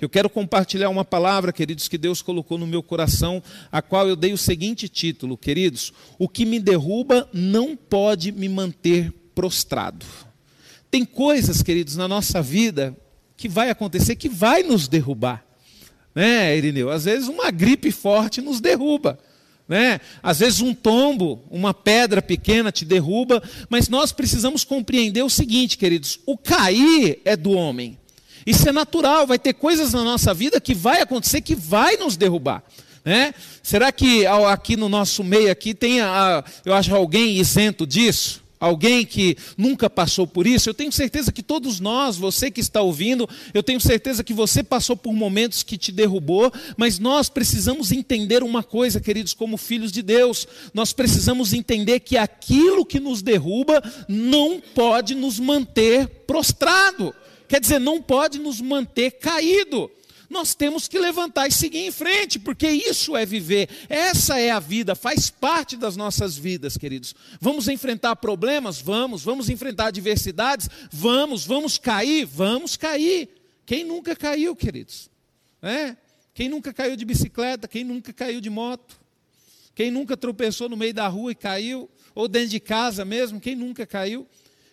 Eu quero compartilhar uma palavra, queridos, que Deus colocou no meu coração, a qual eu dei o seguinte título, queridos: O que me derruba não pode me manter prostrado. Tem coisas, queridos, na nossa vida que vai acontecer que vai nos derrubar. Né, Irineu? Às vezes uma gripe forte nos derruba. Né? Às vezes um tombo, uma pedra pequena te derruba, mas nós precisamos compreender o seguinte, queridos: o cair é do homem. Isso é natural, vai ter coisas na nossa vida que vai acontecer que vai nos derrubar. Né? Será que aqui no nosso meio aqui tem, eu acho, alguém isento disso? Alguém que nunca passou por isso, eu tenho certeza que todos nós, você que está ouvindo, eu tenho certeza que você passou por momentos que te derrubou, mas nós precisamos entender uma coisa, queridos, como filhos de Deus, nós precisamos entender que aquilo que nos derruba não pode nos manter prostrado, quer dizer, não pode nos manter caído nós temos que levantar e seguir em frente, porque isso é viver, essa é a vida, faz parte das nossas vidas, queridos. Vamos enfrentar problemas? Vamos. Vamos enfrentar adversidades? Vamos. Vamos cair? Vamos cair. Quem nunca caiu, queridos? É? Quem nunca caiu de bicicleta? Quem nunca caiu de moto? Quem nunca tropeçou no meio da rua e caiu? Ou dentro de casa mesmo? Quem nunca caiu?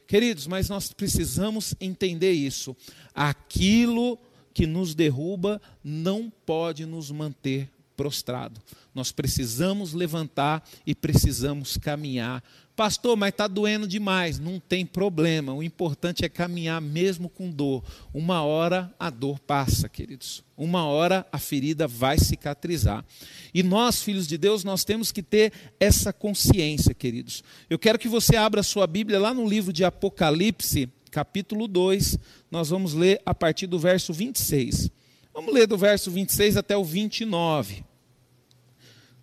Queridos, mas nós precisamos entender isso. Aquilo que nos derruba não pode nos manter prostrado. Nós precisamos levantar e precisamos caminhar. Pastor, mas está doendo demais. Não tem problema. O importante é caminhar mesmo com dor. Uma hora a dor passa, queridos. Uma hora a ferida vai cicatrizar. E nós, filhos de Deus, nós temos que ter essa consciência, queridos. Eu quero que você abra sua Bíblia lá no livro de Apocalipse, capítulo 2, nós vamos ler a partir do verso 26. Vamos ler do verso 26 até o 29.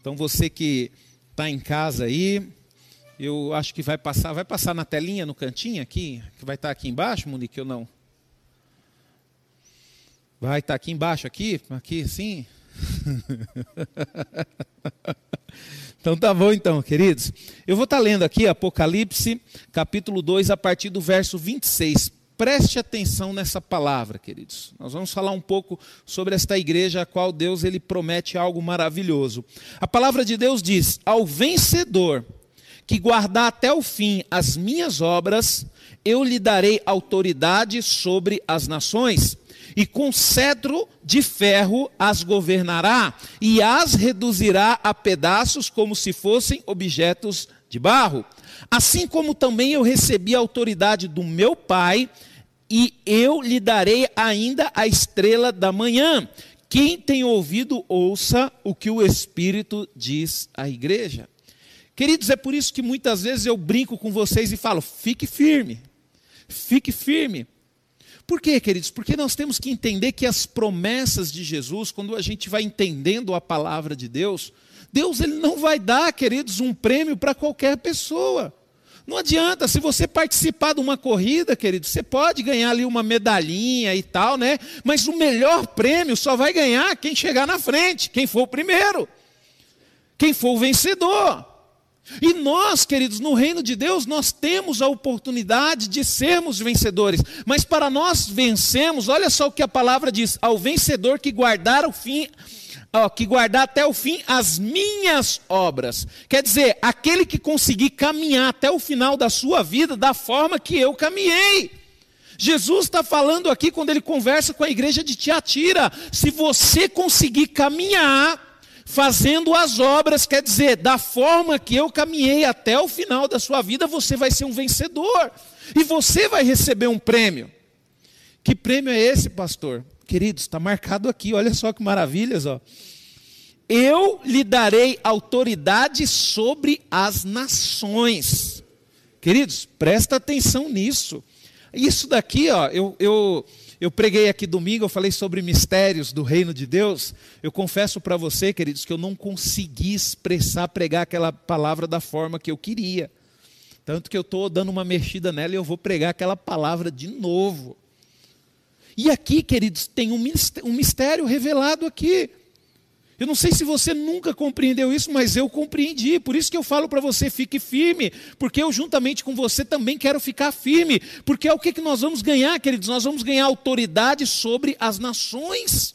Então você que está em casa aí, eu acho que vai passar, vai passar na telinha, no cantinho aqui, que vai estar tá aqui embaixo, Monique, ou não? Vai estar tá aqui embaixo, aqui, aqui, sim. Então tá bom então, queridos. Eu vou estar tá lendo aqui Apocalipse, capítulo 2, a partir do verso 26. Preste atenção nessa palavra, queridos. Nós vamos falar um pouco sobre esta igreja a qual Deus ele promete algo maravilhoso. A palavra de Deus diz: "Ao vencedor que guardar até o fim as minhas obras, eu lhe darei autoridade sobre as nações." e com cetro de ferro as governará, e as reduzirá a pedaços como se fossem objetos de barro. Assim como também eu recebi a autoridade do meu Pai, e eu lhe darei ainda a estrela da manhã. Quem tem ouvido, ouça o que o Espírito diz à igreja. Queridos, é por isso que muitas vezes eu brinco com vocês e falo: fique firme, fique firme. Por quê, queridos? Porque nós temos que entender que as promessas de Jesus, quando a gente vai entendendo a palavra de Deus, Deus ele não vai dar, queridos, um prêmio para qualquer pessoa. Não adianta, se você participar de uma corrida, querido, você pode ganhar ali uma medalhinha e tal, né? Mas o melhor prêmio só vai ganhar quem chegar na frente, quem for o primeiro, quem for o vencedor. E nós, queridos, no reino de Deus, nós temos a oportunidade de sermos vencedores. Mas para nós vencermos, olha só o que a palavra diz: ao vencedor que guardar o fim, ó, que guardar até o fim as minhas obras. Quer dizer, aquele que conseguir caminhar até o final da sua vida da forma que eu caminhei. Jesus está falando aqui quando ele conversa com a igreja de Tiatira: se você conseguir caminhar fazendo as obras, quer dizer, da forma que eu caminhei até o final da sua vida, você vai ser um vencedor. E você vai receber um prêmio. Que prêmio é esse, pastor? Queridos, está marcado aqui, olha só que maravilhas, ó. Eu lhe darei autoridade sobre as nações. Queridos, presta atenção nisso. Isso daqui, ó, eu, eu eu preguei aqui domingo, eu falei sobre mistérios do reino de Deus. Eu confesso para você, queridos, que eu não consegui expressar, pregar aquela palavra da forma que eu queria. Tanto que eu estou dando uma mexida nela e eu vou pregar aquela palavra de novo. E aqui, queridos, tem um mistério revelado aqui. Eu não sei se você nunca compreendeu isso, mas eu compreendi. Por isso que eu falo para você, fique firme, porque eu juntamente com você também quero ficar firme, porque é o que, que nós vamos ganhar, queridos? Nós vamos ganhar autoridade sobre as nações.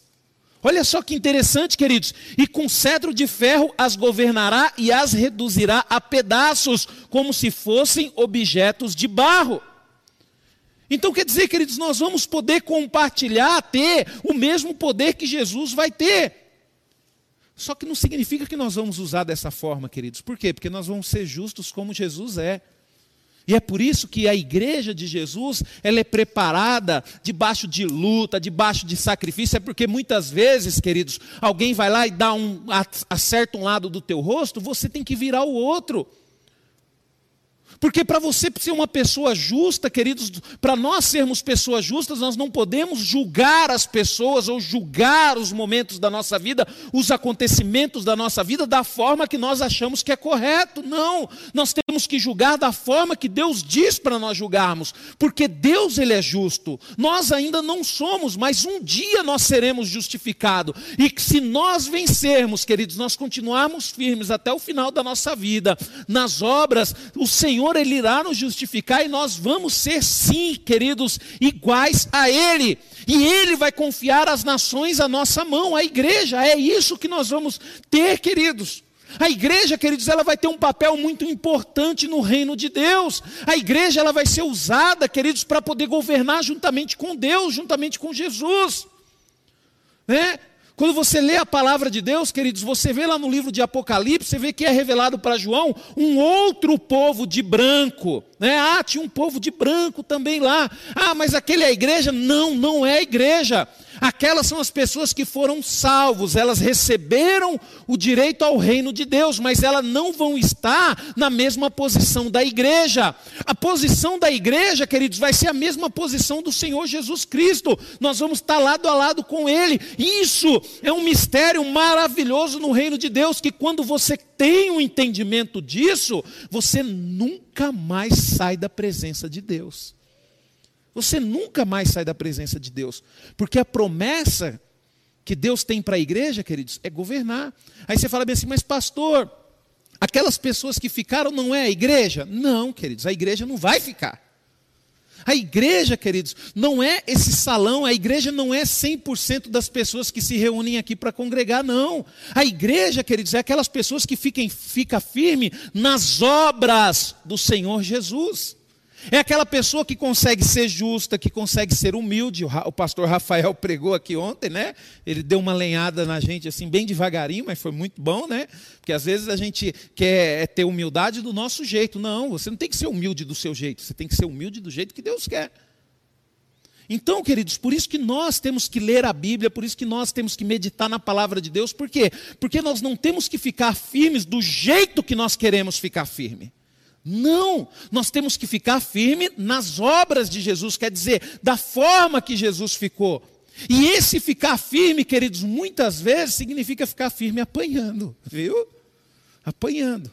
Olha só que interessante, queridos. E com cedro de ferro as governará e as reduzirá a pedaços, como se fossem objetos de barro. Então quer dizer, queridos, nós vamos poder compartilhar, ter o mesmo poder que Jesus vai ter. Só que não significa que nós vamos usar dessa forma, queridos. Por quê? Porque nós vamos ser justos como Jesus é. E é por isso que a igreja de Jesus, ela é preparada debaixo de luta, debaixo de sacrifício, é porque muitas vezes, queridos, alguém vai lá e dá um acerta um lado do teu rosto, você tem que virar o outro. Porque para você ser uma pessoa justa, queridos, para nós sermos pessoas justas, nós não podemos julgar as pessoas ou julgar os momentos da nossa vida, os acontecimentos da nossa vida da forma que nós achamos que é correto. Não, nós temos que julgar da forma que Deus diz para nós julgarmos, porque Deus ele é justo. Nós ainda não somos, mas um dia nós seremos justificados. E que se nós vencermos, queridos, nós continuarmos firmes até o final da nossa vida nas obras, o Senhor Senhor ele irá nos justificar e nós vamos ser sim, queridos, iguais a ele. E ele vai confiar as nações à nossa mão, a igreja. É isso que nós vamos ter, queridos. A igreja, queridos, ela vai ter um papel muito importante no reino de Deus. A igreja ela vai ser usada, queridos, para poder governar juntamente com Deus, juntamente com Jesus. Né? Quando você lê a palavra de Deus, queridos, você vê lá no livro de Apocalipse, você vê que é revelado para João um outro povo de branco. Né? Ah, tinha um povo de branco também lá. Ah, mas aquele é a igreja? Não, não é a igreja. Aquelas são as pessoas que foram salvos, elas receberam o direito ao reino de Deus, mas elas não vão estar na mesma posição da igreja. A posição da igreja, queridos, vai ser a mesma posição do Senhor Jesus Cristo. Nós vamos estar lado a lado com Ele. Isso é um mistério maravilhoso no reino de Deus, que quando você tem um entendimento disso, você nunca mais sai da presença de Deus. Você nunca mais sai da presença de Deus, porque a promessa que Deus tem para a igreja, queridos, é governar. Aí você fala bem assim, mas pastor, aquelas pessoas que ficaram não é a igreja? Não, queridos, a igreja não vai ficar. A igreja, queridos, não é esse salão, a igreja não é 100% das pessoas que se reúnem aqui para congregar, não. A igreja, queridos, é aquelas pessoas que fiquem, fica firme nas obras do Senhor Jesus. É aquela pessoa que consegue ser justa, que consegue ser humilde. O pastor Rafael pregou aqui ontem, né? Ele deu uma lenhada na gente assim, bem devagarinho, mas foi muito bom, né? Porque às vezes a gente quer ter humildade do nosso jeito. Não, você não tem que ser humilde do seu jeito, você tem que ser humilde do jeito que Deus quer. Então, queridos, por isso que nós temos que ler a Bíblia, por isso que nós temos que meditar na palavra de Deus, por quê? Porque nós não temos que ficar firmes do jeito que nós queremos ficar firme. Não, nós temos que ficar firme nas obras de Jesus, quer dizer, da forma que Jesus ficou. E esse ficar firme, queridos, muitas vezes significa ficar firme apanhando, viu? Apanhando.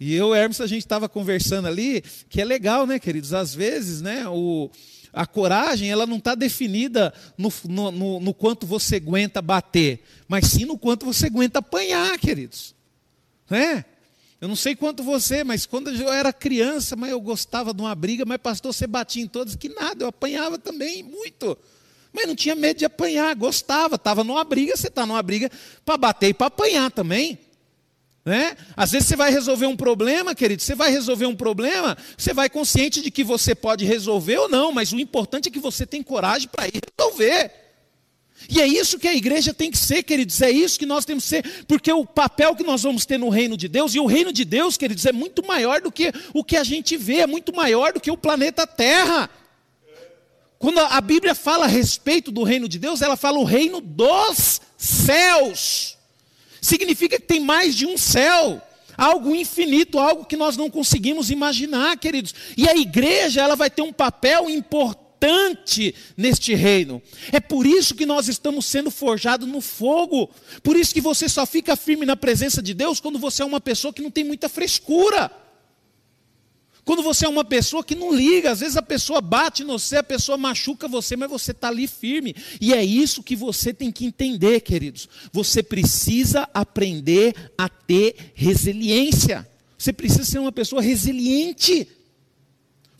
E eu, Hermes, a gente estava conversando ali, que é legal, né, queridos? Às vezes, né, o, a coragem, ela não está definida no, no, no, no quanto você aguenta bater, mas sim no quanto você aguenta apanhar, queridos. Né? Eu não sei quanto você, mas quando eu era criança, mas eu gostava de uma briga, mas pastor, você batia em todos, que nada, eu apanhava também, muito. Mas não tinha medo de apanhar, gostava, estava numa briga, você está numa briga para bater e para apanhar também. Né? Às vezes você vai resolver um problema, querido, você vai resolver um problema, você vai consciente de que você pode resolver ou não, mas o importante é que você tem coragem para ir resolver. E é isso que a igreja tem que ser, queridos, é isso que nós temos que ser, porque o papel que nós vamos ter no reino de Deus, e o reino de Deus, queridos, é muito maior do que o que a gente vê, é muito maior do que o planeta Terra. Quando a Bíblia fala a respeito do reino de Deus, ela fala o reino dos céus. Significa que tem mais de um céu algo infinito, algo que nós não conseguimos imaginar, queridos. E a igreja, ela vai ter um papel importante importante neste reino. É por isso que nós estamos sendo forjados no fogo. Por isso que você só fica firme na presença de Deus quando você é uma pessoa que não tem muita frescura. Quando você é uma pessoa que não liga, às vezes a pessoa bate no você, a pessoa machuca você, mas você está ali firme. E é isso que você tem que entender, queridos. Você precisa aprender a ter resiliência. Você precisa ser uma pessoa resiliente.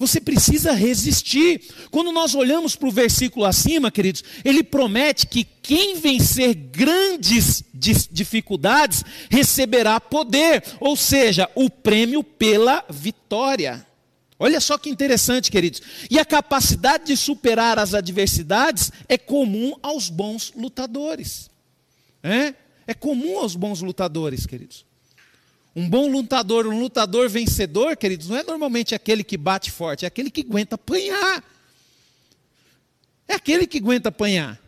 Você precisa resistir. Quando nós olhamos para o versículo acima, queridos, ele promete que quem vencer grandes dificuldades receberá poder, ou seja, o prêmio pela vitória. Olha só que interessante, queridos. E a capacidade de superar as adversidades é comum aos bons lutadores. É, é comum aos bons lutadores, queridos. Um bom lutador, um lutador vencedor, queridos, não é normalmente aquele que bate forte, é aquele que aguenta apanhar. É aquele que aguenta apanhar.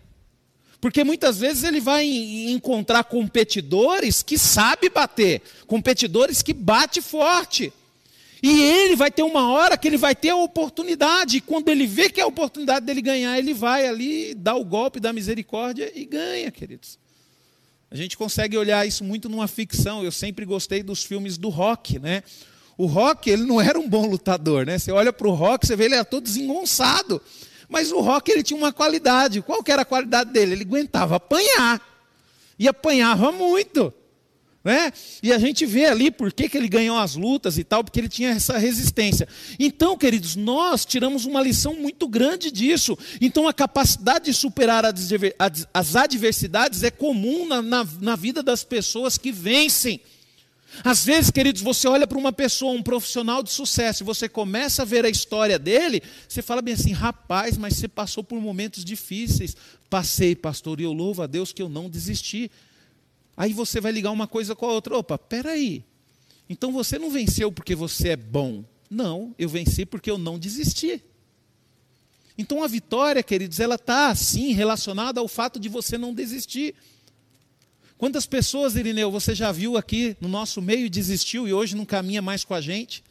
Porque muitas vezes ele vai encontrar competidores que sabe bater, competidores que bate forte. E ele vai ter uma hora que ele vai ter a oportunidade, e quando ele vê que é a oportunidade dele ganhar, ele vai ali, dá o golpe da misericórdia e ganha, queridos. A gente consegue olhar isso muito numa ficção. Eu sempre gostei dos filmes do rock, né? O rock, ele não era um bom lutador, né? Você olha para o rock, você vê ele era todo desengonçado. Mas o rock, ele tinha uma qualidade. Qual que era a qualidade dele? Ele aguentava apanhar. E apanhava muito. Né? E a gente vê ali por que, que ele ganhou as lutas e tal, porque ele tinha essa resistência. Então, queridos, nós tiramos uma lição muito grande disso. Então, a capacidade de superar as adversidades é comum na, na, na vida das pessoas que vencem. Às vezes, queridos, você olha para uma pessoa, um profissional de sucesso, e você começa a ver a história dele, você fala bem assim, rapaz, mas você passou por momentos difíceis. Passei, pastor, e eu louvo a Deus que eu não desisti. Aí você vai ligar uma coisa com a outra. Opa, peraí. Então você não venceu porque você é bom. Não, eu venci porque eu não desisti. Então a vitória, queridos, ela está assim relacionada ao fato de você não desistir. Quantas pessoas, Irineu, você já viu aqui no nosso meio desistiu e hoje não caminha mais com a gente?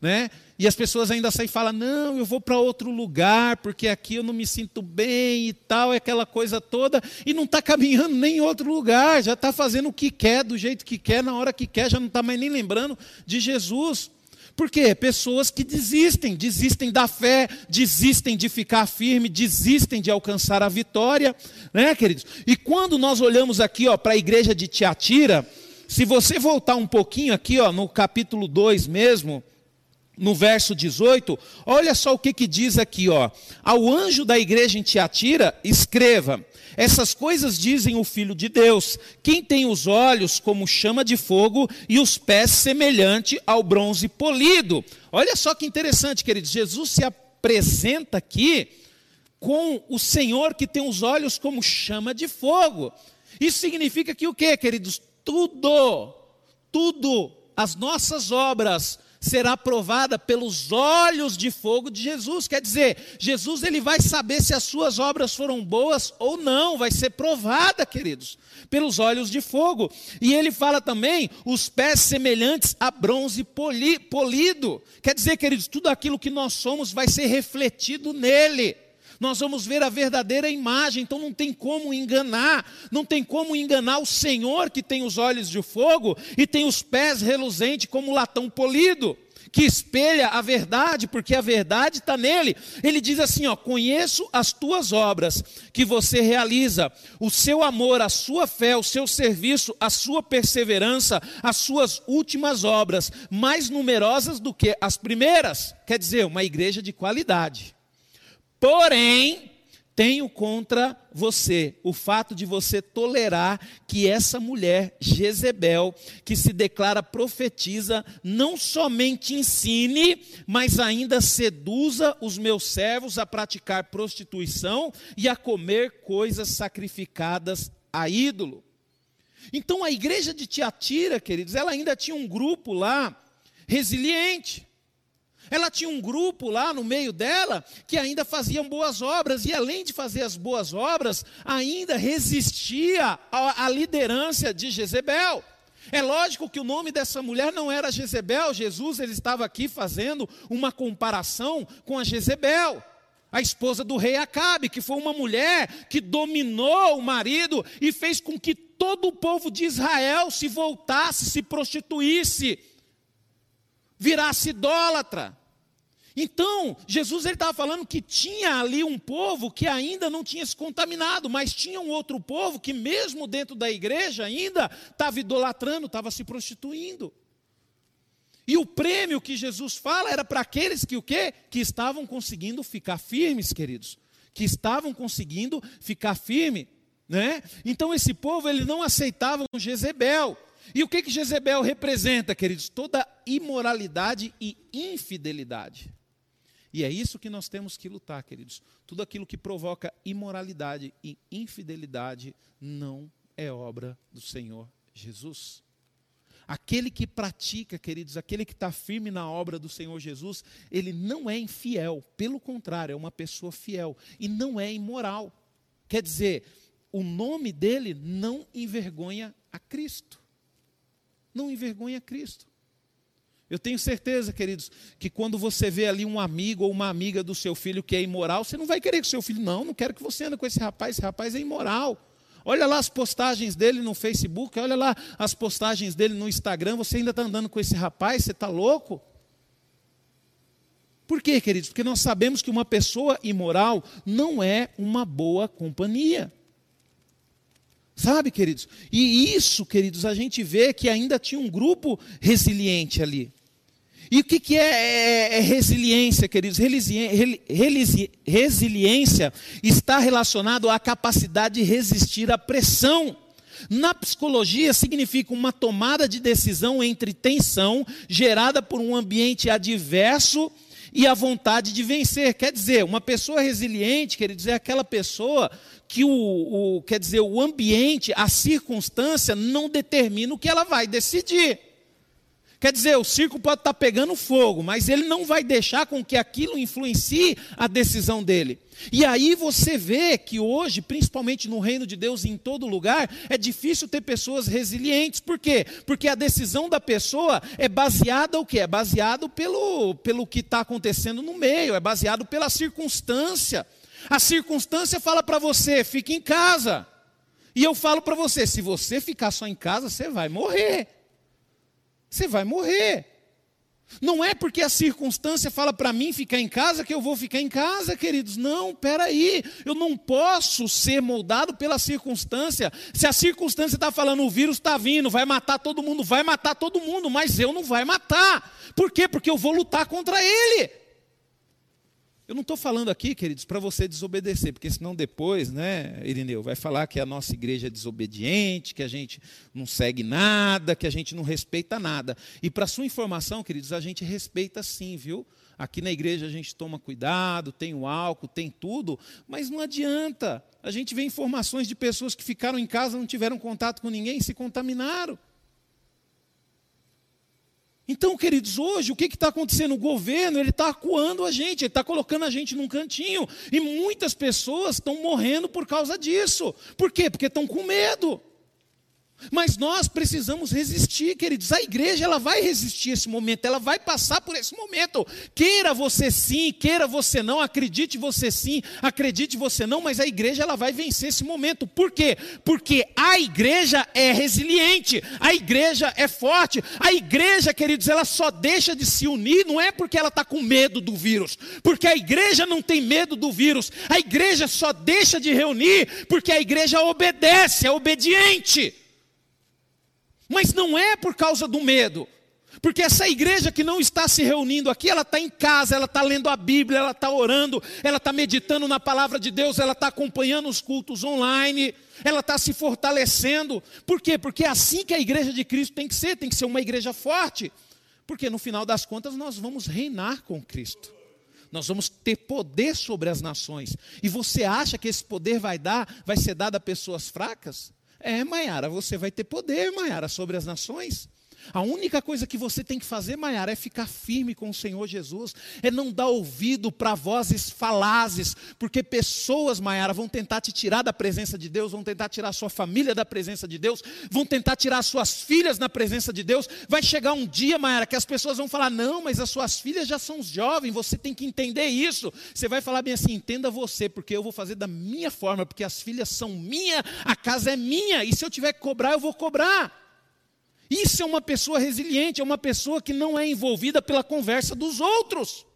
Né? E as pessoas ainda saem e falam: não, eu vou para outro lugar, porque aqui eu não me sinto bem e tal, é aquela coisa toda, e não está caminhando nem em outro lugar, já está fazendo o que quer, do jeito que quer, na hora que quer, já não está mais nem lembrando de Jesus. Por quê? Pessoas que desistem, desistem da fé, desistem de ficar firme, desistem de alcançar a vitória, né, queridos? E quando nós olhamos aqui para a igreja de Tiatira, se você voltar um pouquinho aqui, ó, no capítulo 2 mesmo, no verso 18, olha só o que, que diz aqui, ó. Ao anjo da igreja em Tiatira, escreva: Essas coisas dizem o Filho de Deus, quem tem os olhos como chama de fogo e os pés semelhante ao bronze polido. Olha só que interessante, queridos. Jesus se apresenta aqui com o Senhor que tem os olhos como chama de fogo. Isso significa que o que, queridos? Tudo, tudo, as nossas obras, será provada pelos olhos de fogo de Jesus. Quer dizer, Jesus ele vai saber se as suas obras foram boas ou não, vai ser provada, queridos, pelos olhos de fogo. E ele fala também os pés semelhantes a bronze polido. Quer dizer, queridos, tudo aquilo que nós somos vai ser refletido nele nós vamos ver a verdadeira imagem, então não tem como enganar, não tem como enganar o Senhor que tem os olhos de fogo e tem os pés reluzentes como latão polido que espelha a verdade, porque a verdade está nele. Ele diz assim: ó, conheço as tuas obras que você realiza, o seu amor, a sua fé, o seu serviço, a sua perseverança, as suas últimas obras, mais numerosas do que as primeiras. Quer dizer, uma igreja de qualidade. Porém, tenho contra você o fato de você tolerar que essa mulher, Jezebel, que se declara profetiza, não somente ensine, mas ainda seduza os meus servos a praticar prostituição e a comer coisas sacrificadas a ídolo. Então a igreja de Tiatira, queridos, ela ainda tinha um grupo lá resiliente. Ela tinha um grupo lá no meio dela que ainda faziam boas obras, e além de fazer as boas obras, ainda resistia à, liderança de Jezebel. É lógico que o nome dessa mulher não era Jezebel, Jesus ele estava aqui fazendo uma comparação com a Jezebel, a esposa do rei Acabe, que foi uma mulher que dominou o marido e fez com que todo o povo de Israel se voltasse, se prostituísse virasse idólatra. Então, Jesus estava falando que tinha ali um povo que ainda não tinha se contaminado, mas tinha um outro povo que mesmo dentro da igreja ainda estava idolatrando, estava se prostituindo. E o prêmio que Jesus fala era para aqueles que o quê? Que estavam conseguindo ficar firmes, queridos. Que estavam conseguindo ficar firme, né? Então esse povo ele não aceitava Jezebel. E o que que Jezebel representa, queridos? Toda imoralidade e infidelidade. E é isso que nós temos que lutar, queridos. Tudo aquilo que provoca imoralidade e infidelidade não é obra do Senhor Jesus. Aquele que pratica, queridos, aquele que está firme na obra do Senhor Jesus, ele não é infiel, pelo contrário, é uma pessoa fiel e não é imoral. Quer dizer, o nome dele não envergonha a Cristo. Não envergonha a Cristo. Eu tenho certeza, queridos, que quando você vê ali um amigo ou uma amiga do seu filho que é imoral, você não vai querer que seu filho, não, não quero que você ande com esse rapaz, esse rapaz é imoral. Olha lá as postagens dele no Facebook, olha lá as postagens dele no Instagram. Você ainda está andando com esse rapaz? Você está louco? Por quê, queridos? Porque nós sabemos que uma pessoa imoral não é uma boa companhia. Sabe, queridos? E isso, queridos, a gente vê que ainda tinha um grupo resiliente ali. E o que, que é, é, é resiliência, queridos? Resiliência está relacionado à capacidade de resistir à pressão. Na psicologia, significa uma tomada de decisão entre tensão gerada por um ambiente adverso e a vontade de vencer. Quer dizer, uma pessoa resiliente, quer dizer, é aquela pessoa que o, o, quer dizer, o ambiente, a circunstância não determina o que ela vai decidir. Quer dizer, o circo pode estar pegando fogo, mas ele não vai deixar com que aquilo influencie a decisão dele. E aí você vê que hoje, principalmente no reino de Deus em todo lugar, é difícil ter pessoas resilientes. Por quê? Porque a decisão da pessoa é baseada o quê? É baseado pelo, pelo que está acontecendo no meio, é baseado pela circunstância. A circunstância fala para você, fique em casa. E eu falo para você, se você ficar só em casa, você vai morrer. Você vai morrer. Não é porque a circunstância fala para mim ficar em casa que eu vou ficar em casa, queridos. Não, peraí. Eu não posso ser moldado pela circunstância. Se a circunstância está falando o vírus está vindo, vai matar todo mundo, vai matar todo mundo, mas eu não vai matar. Por quê? Porque eu vou lutar contra ele. Eu não estou falando aqui, queridos, para você desobedecer, porque senão depois, né, Irineu, vai falar que a nossa igreja é desobediente, que a gente não segue nada, que a gente não respeita nada. E para sua informação, queridos, a gente respeita sim, viu? Aqui na igreja a gente toma cuidado, tem o álcool, tem tudo, mas não adianta. A gente vê informações de pessoas que ficaram em casa, não tiveram contato com ninguém, se contaminaram. Então, queridos, hoje o que está acontecendo? O governo ele está acuando a gente, ele está colocando a gente num cantinho. E muitas pessoas estão morrendo por causa disso. Por quê? Porque estão com medo. Mas nós precisamos resistir, queridos. A igreja ela vai resistir esse momento, ela vai passar por esse momento. Queira você sim, queira você não, acredite você sim, acredite você não, mas a igreja ela vai vencer esse momento. Por quê? Porque a igreja é resiliente, a igreja é forte. A igreja, queridos, ela só deixa de se unir não é porque ela está com medo do vírus, porque a igreja não tem medo do vírus. A igreja só deixa de reunir porque a igreja obedece, é obediente. Mas não é por causa do medo. Porque essa igreja que não está se reunindo aqui, ela está em casa, ela está lendo a Bíblia, ela está orando, ela está meditando na palavra de Deus, ela está acompanhando os cultos online, ela está se fortalecendo. Por quê? Porque é assim que a igreja de Cristo tem que ser, tem que ser uma igreja forte. Porque no final das contas nós vamos reinar com Cristo. Nós vamos ter poder sobre as nações. E você acha que esse poder vai dar, vai ser dado a pessoas fracas? É, Maiara, você vai ter poder, Maiara, sobre as nações. A única coisa que você tem que fazer, Maiara, é ficar firme com o Senhor Jesus, é não dar ouvido para vozes falazes, porque pessoas, Maiara, vão tentar te tirar da presença de Deus, vão tentar tirar a sua família da presença de Deus, vão tentar tirar suas filhas da presença de Deus. Vai chegar um dia, Maiara, que as pessoas vão falar: não, mas as suas filhas já são jovens, você tem que entender isso. Você vai falar bem assim: entenda você, porque eu vou fazer da minha forma, porque as filhas são minha, a casa é minha, e se eu tiver que cobrar, eu vou cobrar. Isso é uma pessoa resiliente, é uma pessoa que não é envolvida pela conversa dos outros.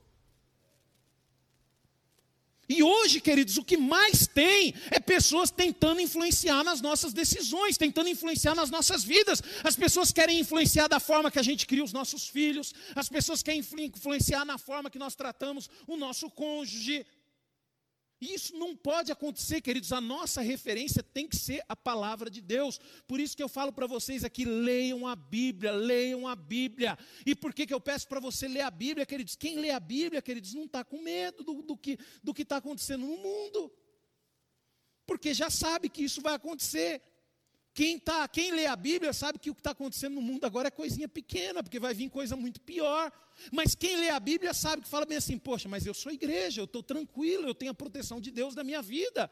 E hoje, queridos, o que mais tem é pessoas tentando influenciar nas nossas decisões, tentando influenciar nas nossas vidas. As pessoas querem influenciar da forma que a gente cria os nossos filhos, as pessoas querem influenciar na forma que nós tratamos o nosso cônjuge. Isso não pode acontecer, queridos. A nossa referência tem que ser a palavra de Deus. Por isso que eu falo para vocês aqui: leiam a Bíblia, leiam a Bíblia. E por que, que eu peço para você ler a Bíblia, queridos? Quem lê a Bíblia, queridos, não está com medo do, do que do está acontecendo no mundo. Porque já sabe que isso vai acontecer. Quem, tá, quem lê a Bíblia sabe que o que está acontecendo no mundo agora é coisinha pequena, porque vai vir coisa muito pior. Mas quem lê a Bíblia sabe que fala bem assim: poxa, mas eu sou igreja, eu estou tranquilo, eu tenho a proteção de Deus da minha vida.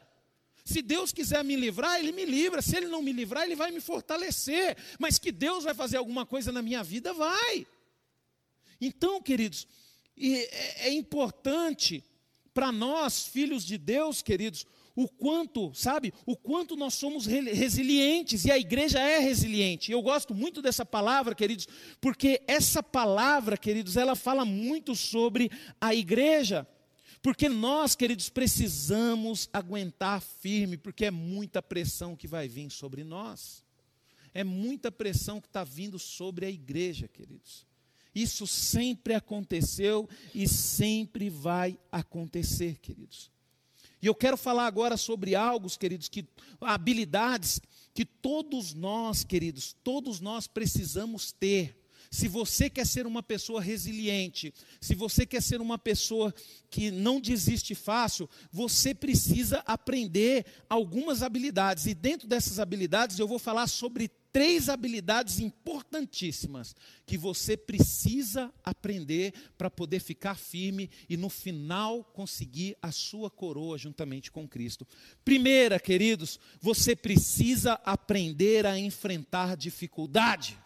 Se Deus quiser me livrar, Ele me livra. Se Ele não me livrar, Ele vai me fortalecer. Mas que Deus vai fazer alguma coisa na minha vida, vai. Então, queridos, é, é importante para nós, filhos de Deus, queridos, o quanto, sabe, o quanto nós somos resilientes e a igreja é resiliente. Eu gosto muito dessa palavra, queridos, porque essa palavra, queridos, ela fala muito sobre a igreja. Porque nós, queridos, precisamos aguentar firme, porque é muita pressão que vai vir sobre nós. É muita pressão que está vindo sobre a igreja, queridos. Isso sempre aconteceu e sempre vai acontecer, queridos. E eu quero falar agora sobre algo, queridos, que habilidades que todos nós, queridos, todos nós precisamos ter. Se você quer ser uma pessoa resiliente, se você quer ser uma pessoa que não desiste fácil, você precisa aprender algumas habilidades. E dentro dessas habilidades eu vou falar sobre três habilidades importantíssimas que você precisa aprender para poder ficar firme e no final conseguir a sua coroa juntamente com Cristo. Primeira, queridos, você precisa aprender a enfrentar dificuldade.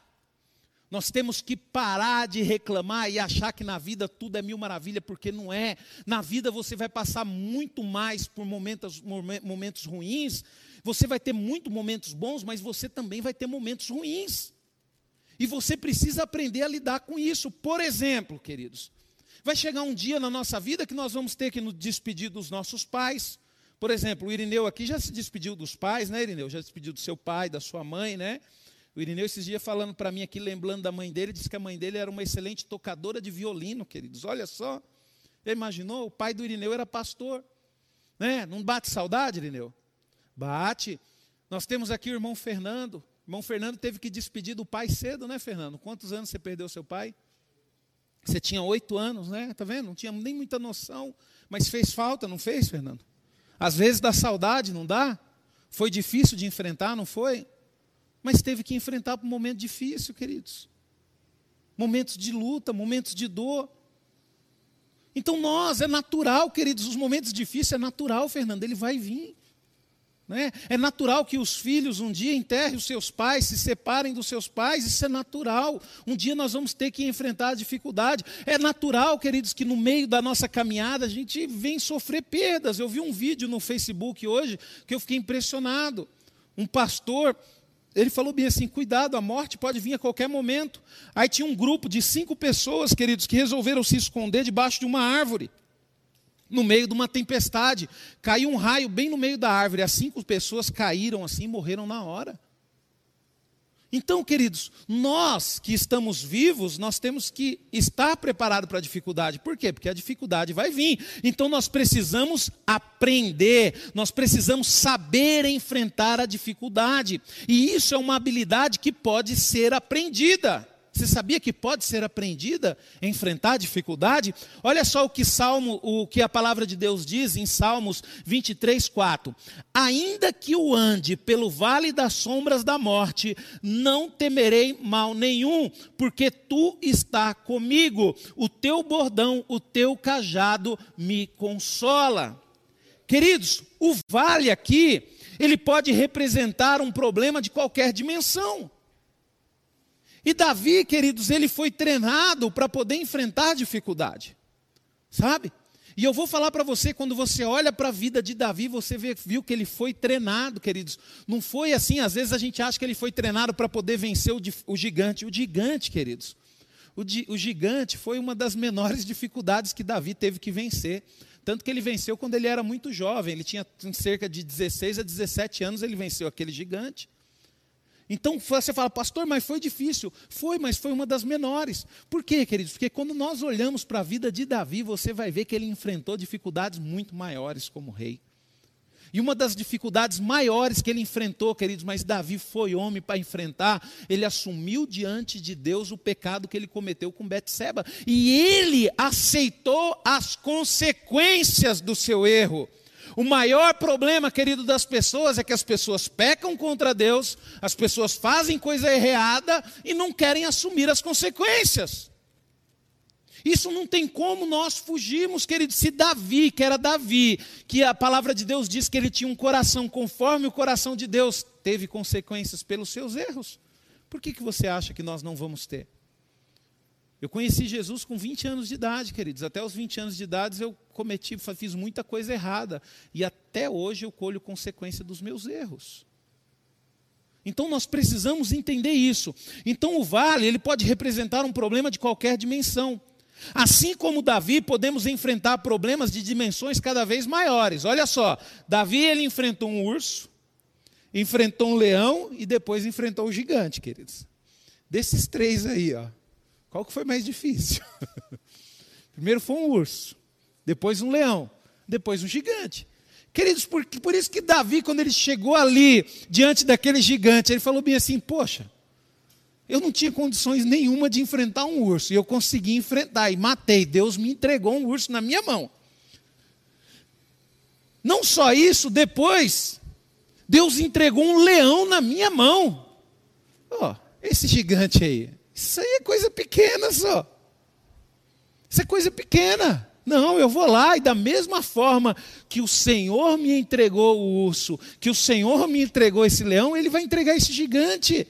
Nós temos que parar de reclamar e achar que na vida tudo é mil maravilha, porque não é. Na vida você vai passar muito mais por momentos, momentos ruins você vai ter muitos momentos bons, mas você também vai ter momentos ruins. E você precisa aprender a lidar com isso. Por exemplo, queridos, vai chegar um dia na nossa vida que nós vamos ter que nos despedir dos nossos pais. Por exemplo, o Irineu aqui já se despediu dos pais, né, Irineu? Já se despediu do seu pai, da sua mãe, né? O Irineu esses dias falando para mim aqui, lembrando da mãe dele, disse que a mãe dele era uma excelente tocadora de violino, queridos. Olha só. Imaginou? O pai do Irineu era pastor. Né? Não bate saudade, Irineu? Bate. Nós temos aqui o irmão Fernando. O irmão Fernando teve que despedir do pai cedo, né, Fernando? Quantos anos você perdeu seu pai? Você tinha oito anos, né? Tá vendo? Não tinha nem muita noção, mas fez falta, não fez, Fernando? Às vezes dá saudade, não dá? Foi difícil de enfrentar, não foi? Mas teve que enfrentar um momento difícil, queridos. Momentos de luta, momentos de dor. Então nós, é natural, queridos, os momentos difíceis é natural, Fernando, ele vai vir. Né? É natural que os filhos um dia enterrem os seus pais, se separem dos seus pais, isso é natural. Um dia nós vamos ter que enfrentar a dificuldade. É natural, queridos, que no meio da nossa caminhada a gente vem sofrer perdas. Eu vi um vídeo no Facebook hoje que eu fiquei impressionado. Um pastor, ele falou bem assim: cuidado, a morte pode vir a qualquer momento. Aí tinha um grupo de cinco pessoas, queridos, que resolveram se esconder debaixo de uma árvore no meio de uma tempestade. Caiu um raio bem no meio da árvore. As cinco pessoas caíram assim e morreram na hora. Então, queridos, nós que estamos vivos, nós temos que estar preparados para a dificuldade. Por quê? Porque a dificuldade vai vir. Então, nós precisamos aprender, nós precisamos saber enfrentar a dificuldade. E isso é uma habilidade que pode ser aprendida. Você sabia que pode ser aprendida, enfrentar dificuldade? Olha só o que Salmo, o que a palavra de Deus diz em Salmos 23, 4. Ainda que eu ande pelo vale das sombras da morte, não temerei mal nenhum, porque tu está comigo. O teu bordão, o teu cajado me consola. Queridos, o vale aqui, ele pode representar um problema de qualquer dimensão. E Davi, queridos, ele foi treinado para poder enfrentar dificuldade. Sabe? E eu vou falar para você, quando você olha para a vida de Davi, você vê, viu que ele foi treinado, queridos. Não foi assim, às vezes a gente acha que ele foi treinado para poder vencer o, o, gigante. O gigante, queridos, o, o gigante foi uma das menores dificuldades que Davi teve que vencer. Tanto que ele venceu quando ele era muito jovem, ele tinha cerca de 16 a 17 anos, ele venceu aquele gigante. Então você fala, pastor, mas foi difícil. Foi, mas foi uma das menores. Por quê, queridos? Porque quando nós olhamos para a vida de Davi, você vai ver que ele enfrentou dificuldades muito maiores como rei. E uma das dificuldades maiores que ele enfrentou, queridos, mas Davi foi homem para enfrentar, ele assumiu diante de Deus o pecado que ele cometeu com Betseba, e ele aceitou as consequências do seu erro. O maior problema, querido, das pessoas é que as pessoas pecam contra Deus, as pessoas fazem coisa errada e não querem assumir as consequências. Isso não tem como nós fugirmos, querido. Se Davi, que era Davi, que a palavra de Deus diz que ele tinha um coração conforme o coração de Deus, teve consequências pelos seus erros, por que, que você acha que nós não vamos ter? Eu conheci Jesus com 20 anos de idade, queridos. Até os 20 anos de idade eu cometi, fiz muita coisa errada. E até hoje eu colho consequência dos meus erros. Então nós precisamos entender isso. Então o vale, ele pode representar um problema de qualquer dimensão. Assim como Davi, podemos enfrentar problemas de dimensões cada vez maiores. Olha só, Davi ele enfrentou um urso, enfrentou um leão e depois enfrentou o gigante, queridos. Desses três aí, ó, qual que foi mais difícil? Primeiro foi um urso, depois um leão, depois um gigante. Queridos, por, por isso que Davi, quando ele chegou ali, diante daquele gigante, ele falou bem assim: Poxa, eu não tinha condições nenhuma de enfrentar um urso, e eu consegui enfrentar, e matei. Deus me entregou um urso na minha mão. Não só isso, depois, Deus entregou um leão na minha mão. Ó, oh, esse gigante aí, isso aí é coisa pequena só. Isso é coisa pequena. Não, eu vou lá e da mesma forma que o Senhor me entregou o urso, que o Senhor me entregou esse leão, ele vai entregar esse gigante.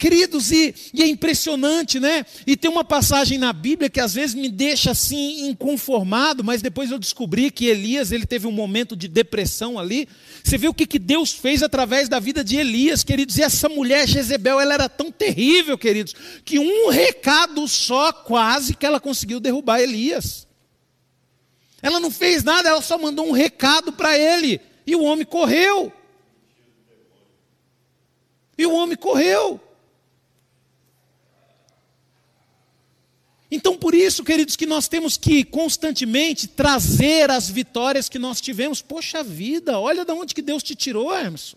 Queridos, e, e, é impressionante, né? E tem uma passagem na Bíblia que às vezes me deixa assim inconformado, mas depois eu descobri que Elias ele teve um momento de depressão ali. Você vê o que, que Deus fez através da vida de Elias, queridos. E essa mulher Jezebel, ela era tão terrível, queridos, que um recado só quase que ela conseguiu derrubar Elias. Ela não fez nada, ela só mandou um recado para ele. E o homem correu. E o homem correu. Então, por isso, queridos, que nós temos que constantemente trazer as vitórias que nós tivemos. Poxa vida, olha de onde que Deus te tirou, Emerson.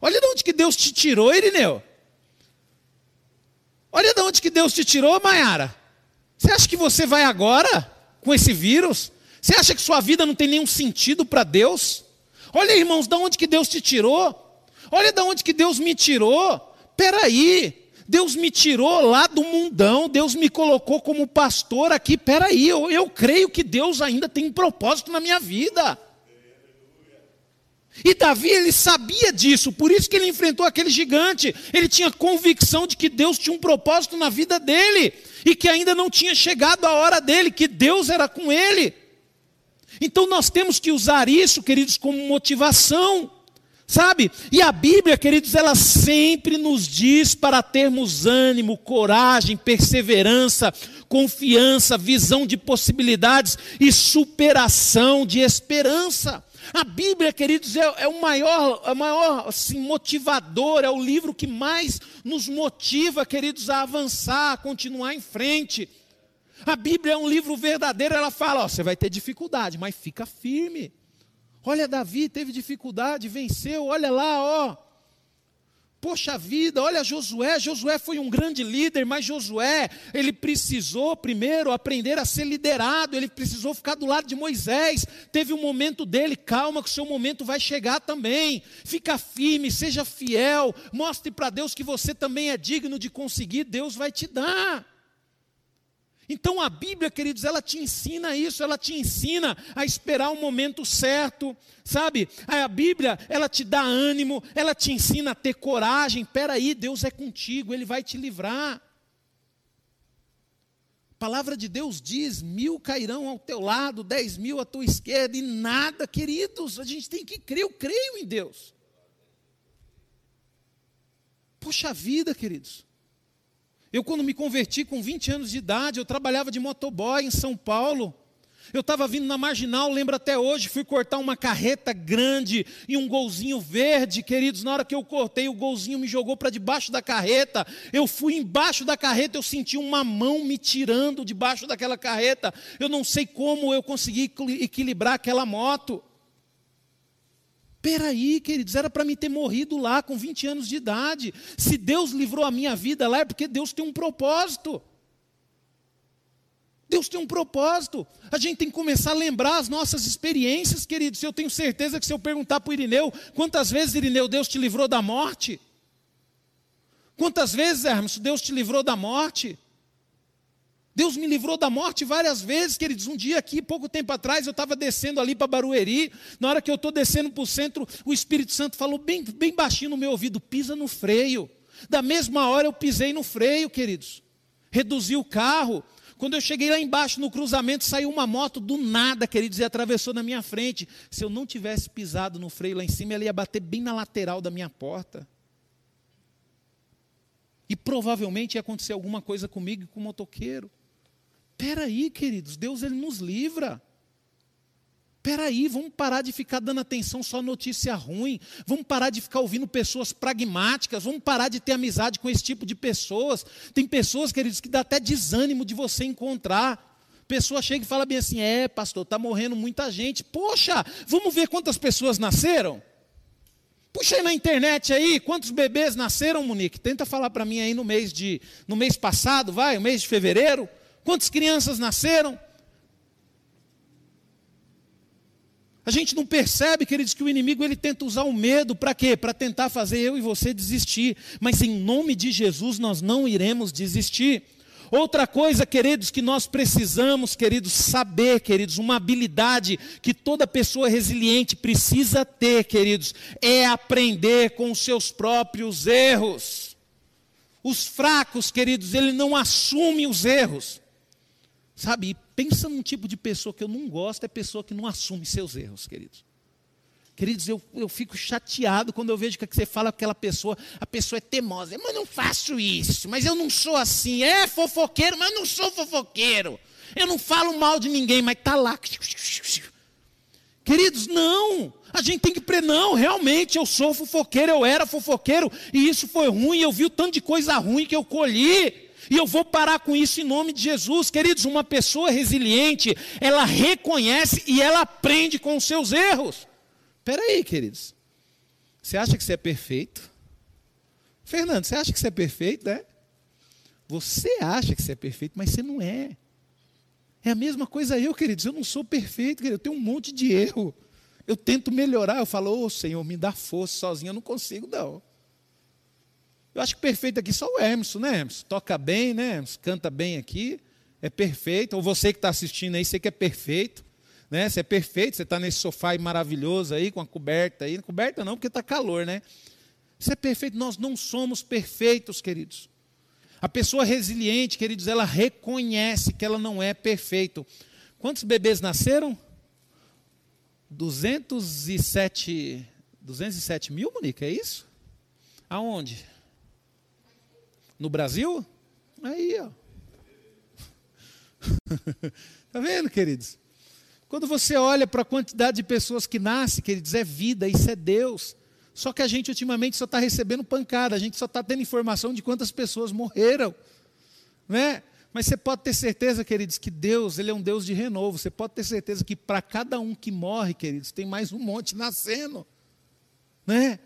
Olha de onde que Deus te tirou, Irineu. Olha de onde que Deus te tirou, Maiara. Você acha que você vai agora com esse vírus? Você acha que sua vida não tem nenhum sentido para Deus? Olha, irmãos, de onde que Deus te tirou? Olha de onde que Deus me tirou. Peraí, Deus me tirou lá do mundão, Deus me colocou como pastor aqui. Peraí, eu, eu creio que Deus ainda tem um propósito na minha vida. E Davi, ele sabia disso, por isso que ele enfrentou aquele gigante. Ele tinha convicção de que Deus tinha um propósito na vida dele e que ainda não tinha chegado a hora dele, que Deus era com ele. Então nós temos que usar isso, queridos, como motivação. Sabe? E a Bíblia, queridos, ela sempre nos diz para termos ânimo, coragem, perseverança, confiança, visão de possibilidades e superação de esperança. A Bíblia, queridos, é, é o maior, é o maior assim, motivador, é o livro que mais nos motiva, queridos, a avançar, a continuar em frente. A Bíblia é um livro verdadeiro, ela fala: ó, você vai ter dificuldade, mas fica firme. Olha, Davi teve dificuldade, venceu, olha lá, ó. Poxa vida, olha Josué, Josué foi um grande líder, mas Josué, ele precisou primeiro aprender a ser liderado, ele precisou ficar do lado de Moisés. Teve um momento dele, calma que o seu momento vai chegar também. Fica firme, seja fiel, mostre para Deus que você também é digno de conseguir, Deus vai te dar. Então a Bíblia, queridos, ela te ensina isso, ela te ensina a esperar o momento certo, sabe? A Bíblia, ela te dá ânimo, ela te ensina a ter coragem. Espera aí, Deus é contigo, Ele vai te livrar. A palavra de Deus diz: mil cairão ao teu lado, dez mil à tua esquerda, e nada, queridos, a gente tem que crer, eu creio em Deus. Poxa vida, queridos. Eu, quando me converti com 20 anos de idade, eu trabalhava de motoboy em São Paulo. Eu estava vindo na marginal, lembro até hoje, fui cortar uma carreta grande e um golzinho verde, queridos. Na hora que eu cortei, o golzinho me jogou para debaixo da carreta. Eu fui embaixo da carreta, eu senti uma mão me tirando debaixo daquela carreta. Eu não sei como eu consegui equilibrar aquela moto. Peraí, queridos, era para mim ter morrido lá com 20 anos de idade. Se Deus livrou a minha vida lá, é porque Deus tem um propósito. Deus tem um propósito. A gente tem que começar a lembrar as nossas experiências, queridos. Eu tenho certeza que se eu perguntar para o Irineu, quantas vezes, Irineu, Deus te livrou da morte? Quantas vezes, Hermes, Deus te livrou da morte? Deus me livrou da morte várias vezes, queridos. Um dia aqui, pouco tempo atrás, eu estava descendo ali para Barueri. Na hora que eu estou descendo para o centro, o Espírito Santo falou bem, bem baixinho no meu ouvido: pisa no freio. Da mesma hora eu pisei no freio, queridos. Reduzi o carro. Quando eu cheguei lá embaixo no cruzamento, saiu uma moto do nada, queridos, e atravessou na minha frente. Se eu não tivesse pisado no freio lá em cima, ela ia bater bem na lateral da minha porta. E provavelmente ia acontecer alguma coisa comigo e com o motoqueiro. Peraí, queridos, Deus ele nos livra. Peraí, vamos parar de ficar dando atenção só notícia ruim, vamos parar de ficar ouvindo pessoas pragmáticas, vamos parar de ter amizade com esse tipo de pessoas. Tem pessoas, queridos, que dá até desânimo de você encontrar. Pessoa chega e fala bem assim: é, pastor, está morrendo muita gente. Poxa, vamos ver quantas pessoas nasceram? Puxa aí na internet aí, quantos bebês nasceram, Monique? Tenta falar para mim aí no mês de, no mês passado, vai, o mês de fevereiro. Quantas crianças nasceram? A gente não percebe, queridos, que o inimigo ele tenta usar o medo para quê? Para tentar fazer eu e você desistir. Mas em nome de Jesus nós não iremos desistir. Outra coisa, queridos, que nós precisamos, queridos, saber, queridos, uma habilidade que toda pessoa resiliente precisa ter, queridos, é aprender com os seus próprios erros. Os fracos, queridos, ele não assume os erros. Sabe, pensa num tipo de pessoa que eu não gosto, é pessoa que não assume seus erros, queridos. Queridos, eu, eu fico chateado quando eu vejo que você fala com aquela pessoa, a pessoa é teimosa. Mas eu não faço isso, mas eu não sou assim. É fofoqueiro, mas eu não sou fofoqueiro. Eu não falo mal de ninguém, mas está lá. Queridos, não. A gente tem que pre não, realmente eu sou fofoqueiro, eu era fofoqueiro, e isso foi ruim, eu vi o tanto de coisa ruim que eu colhi. E eu vou parar com isso em nome de Jesus. Queridos, uma pessoa resiliente, ela reconhece e ela aprende com os seus erros. Espera aí, queridos. Você acha que você é perfeito? Fernando, você acha que você é perfeito, né? Você acha que você é perfeito, mas você não é. É a mesma coisa eu, queridos. Eu não sou perfeito, querido. Eu tenho um monte de erro. Eu tento melhorar. Eu falo, ô oh, Senhor, me dá força sozinho. Eu não consigo, não. Eu acho que perfeito aqui só o Emerson, né, Emerson? Toca bem, né, Emerson? Canta bem aqui, é perfeito. Ou você que está assistindo aí, você que é perfeito, né? Você é perfeito, você está nesse sofá aí maravilhoso aí, com a coberta aí. Coberta não, porque está calor, né? Você é perfeito, nós não somos perfeitos, queridos. A pessoa resiliente, queridos, ela reconhece que ela não é perfeito. Quantos bebês nasceram? 207, 207 mil, Monique, é isso? Aonde? No Brasil? Aí, ó. Está vendo, queridos? Quando você olha para a quantidade de pessoas que nascem, queridos, é vida, isso é Deus. Só que a gente ultimamente só está recebendo pancada, a gente só está tendo informação de quantas pessoas morreram. Né? Mas você pode ter certeza, queridos, que Deus, Ele é um Deus de renovo. Você pode ter certeza que para cada um que morre, queridos, tem mais um monte nascendo. Né?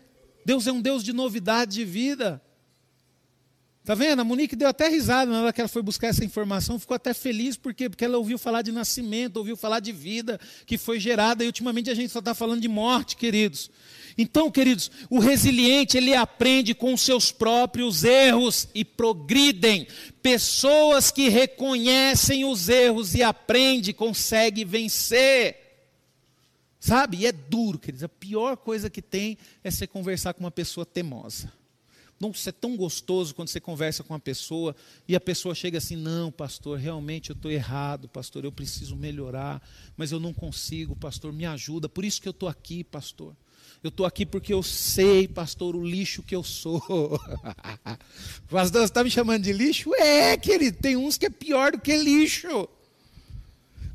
Deus é um Deus de novidade de vida. Tá vendo? A Monique deu até risada na hora que ela foi buscar essa informação, ficou até feliz, por quê? Porque ela ouviu falar de nascimento, ouviu falar de vida que foi gerada, e ultimamente a gente só está falando de morte, queridos. Então, queridos, o resiliente, ele aprende com seus próprios erros e progridem. Pessoas que reconhecem os erros e aprendem, conseguem vencer. Sabe? E é duro, queridos. A pior coisa que tem é você conversar com uma pessoa teimosa. Nossa, é tão gostoso quando você conversa com uma pessoa e a pessoa chega assim: não, pastor, realmente eu estou errado, pastor, eu preciso melhorar, mas eu não consigo, pastor, me ajuda. Por isso que eu estou aqui, pastor. Eu estou aqui porque eu sei, pastor, o lixo que eu sou. pastor, você está me chamando de lixo? É, querido, tem uns que é pior do que lixo.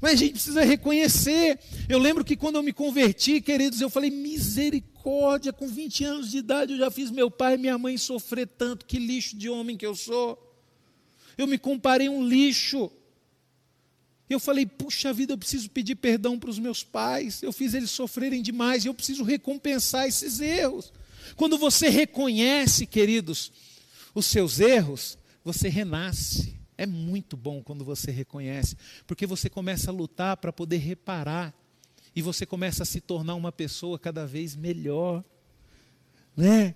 Mas a gente precisa reconhecer. Eu lembro que quando eu me converti, queridos, eu falei: misericórdia, com 20 anos de idade eu já fiz meu pai e minha mãe sofrer tanto, que lixo de homem que eu sou. Eu me comparei um lixo. Eu falei, puxa vida, eu preciso pedir perdão para os meus pais. Eu fiz eles sofrerem demais eu preciso recompensar esses erros. Quando você reconhece, queridos, os seus erros, você renasce. É muito bom quando você reconhece, porque você começa a lutar para poder reparar e você começa a se tornar uma pessoa cada vez melhor, né?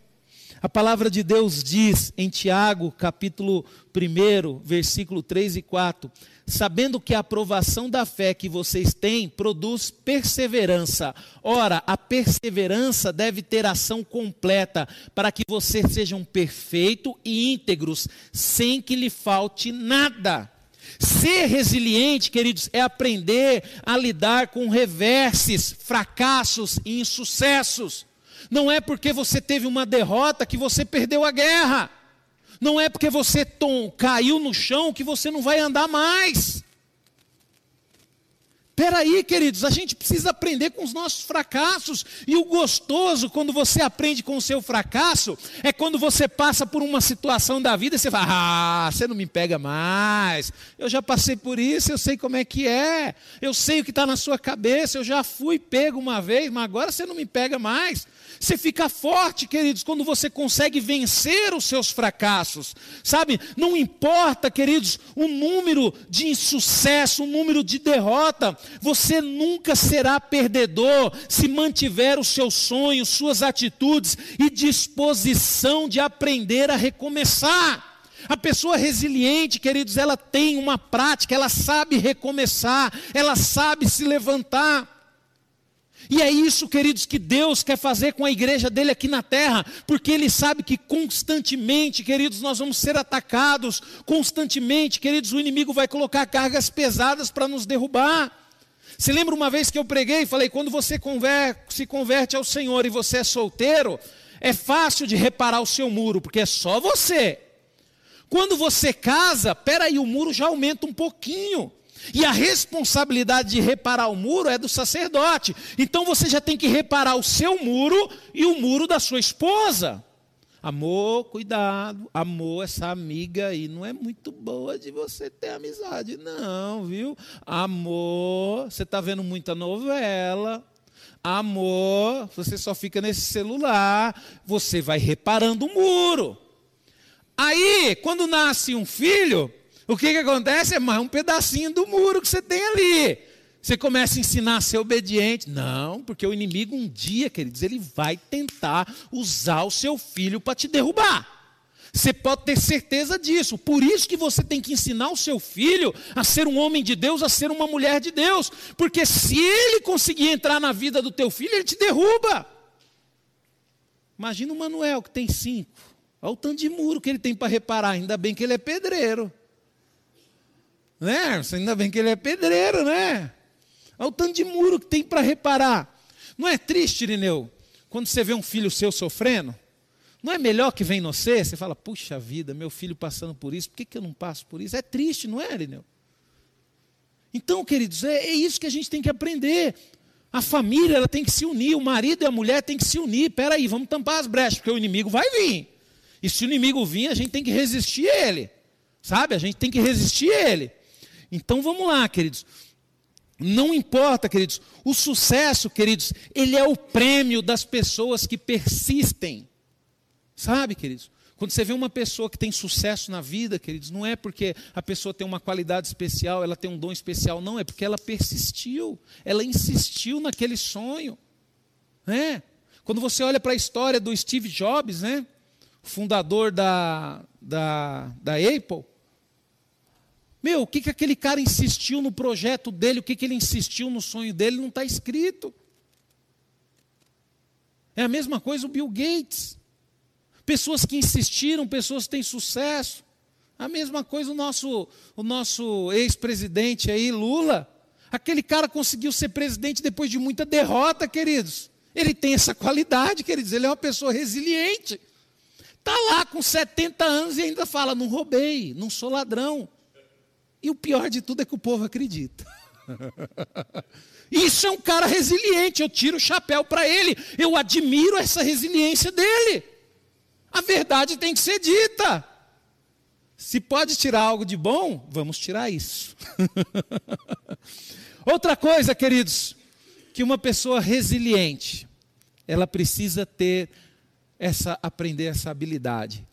A palavra de Deus diz em Tiago, capítulo 1, versículo 3 e 4: Sabendo que a aprovação da fé que vocês têm produz perseverança. Ora, a perseverança deve ter ação completa, para que vocês sejam perfeitos e íntegros, sem que lhe falte nada. Ser resiliente, queridos, é aprender a lidar com reverses, fracassos e insucessos. Não é porque você teve uma derrota que você perdeu a guerra. Não é porque você tom, caiu no chão que você não vai andar mais. Peraí, queridos, a gente precisa aprender com os nossos fracassos. E o gostoso, quando você aprende com o seu fracasso, é quando você passa por uma situação da vida e você fala: Ah, você não me pega mais. Eu já passei por isso, eu sei como é que é. Eu sei o que está na sua cabeça. Eu já fui pego uma vez, mas agora você não me pega mais. Você fica forte, queridos, quando você consegue vencer os seus fracassos. Sabe? Não importa, queridos, o número de insucesso, o número de derrota, você nunca será perdedor se mantiver os seus sonhos, suas atitudes e disposição de aprender a recomeçar. A pessoa resiliente, queridos, ela tem uma prática, ela sabe recomeçar, ela sabe se levantar. E é isso, queridos, que Deus quer fazer com a igreja dele aqui na terra, porque ele sabe que constantemente, queridos, nós vamos ser atacados, constantemente, queridos, o inimigo vai colocar cargas pesadas para nos derrubar. Se lembra uma vez que eu preguei e falei: quando você se converte ao Senhor e você é solteiro, é fácil de reparar o seu muro, porque é só você. Quando você casa, peraí, o muro já aumenta um pouquinho. E a responsabilidade de reparar o muro é do sacerdote. Então você já tem que reparar o seu muro e o muro da sua esposa. Amor, cuidado. Amor, essa amiga aí não é muito boa de você ter amizade, não, viu? Amor, você está vendo muita novela. Amor, você só fica nesse celular. Você vai reparando o muro. Aí, quando nasce um filho, o que, que acontece? É mais um pedacinho do muro que você tem ali. Você começa a ensinar a ser obediente. Não, porque o inimigo um dia, queridos, ele vai tentar usar o seu filho para te derrubar. Você pode ter certeza disso. Por isso que você tem que ensinar o seu filho a ser um homem de Deus, a ser uma mulher de Deus. Porque se ele conseguir entrar na vida do teu filho, ele te derruba. Imagina o Manuel que tem cinco. Olha o tanto de muro que ele tem para reparar. Ainda bem que ele é pedreiro. Né? Ainda bem que ele é pedreiro, né? Olha o tanto de muro que tem para reparar. Não é triste, Irineu, quando você vê um filho seu sofrendo? Não é melhor que vem você? Você fala, puxa vida, meu filho passando por isso, por que, que eu não passo por isso? É triste, não é, Irineu? Então, queridos, é, é isso que a gente tem que aprender. A família ela tem que se unir, o marido e a mulher têm que se unir. Peraí, aí, vamos tampar as brechas, porque o inimigo vai vir. E se o inimigo vir, a gente tem que resistir ele. Sabe? A gente tem que resistir ele. Então vamos lá, queridos. Não importa, queridos, o sucesso, queridos, ele é o prêmio das pessoas que persistem. Sabe, queridos? Quando você vê uma pessoa que tem sucesso na vida, queridos, não é porque a pessoa tem uma qualidade especial, ela tem um dom especial, não, é porque ela persistiu, ela insistiu naquele sonho. Né? Quando você olha para a história do Steve Jobs, né? fundador da, da, da Apple, meu, o que, que aquele cara insistiu no projeto dele, o que, que ele insistiu no sonho dele, não está escrito. É a mesma coisa o Bill Gates. pessoas que insistiram, pessoas que têm sucesso. A mesma coisa o nosso, o nosso ex-presidente aí, Lula. Aquele cara conseguiu ser presidente depois de muita derrota, queridos. Ele tem essa qualidade, queridos. Ele é uma pessoa resiliente. Está lá com 70 anos e ainda fala: não roubei, não sou ladrão. E o pior de tudo é que o povo acredita. Isso é um cara resiliente, eu tiro o chapéu para ele, eu admiro essa resiliência dele. A verdade tem que ser dita. Se pode tirar algo de bom, vamos tirar isso. Outra coisa, queridos, que uma pessoa resiliente, ela precisa ter essa aprender essa habilidade.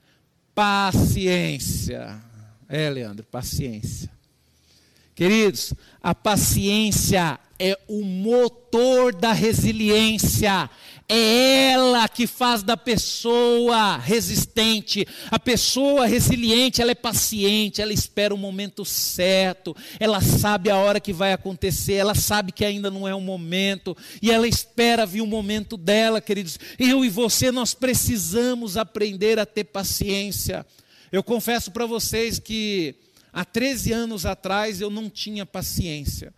Paciência. É, Leandro, paciência. Queridos, a paciência é o motor da resiliência. É ela que faz da pessoa resistente. A pessoa resiliente, ela é paciente, ela espera o momento certo, ela sabe a hora que vai acontecer, ela sabe que ainda não é o momento, e ela espera vir o momento dela, queridos. Eu e você, nós precisamos aprender a ter paciência. Eu confesso para vocês que há 13 anos atrás eu não tinha paciência,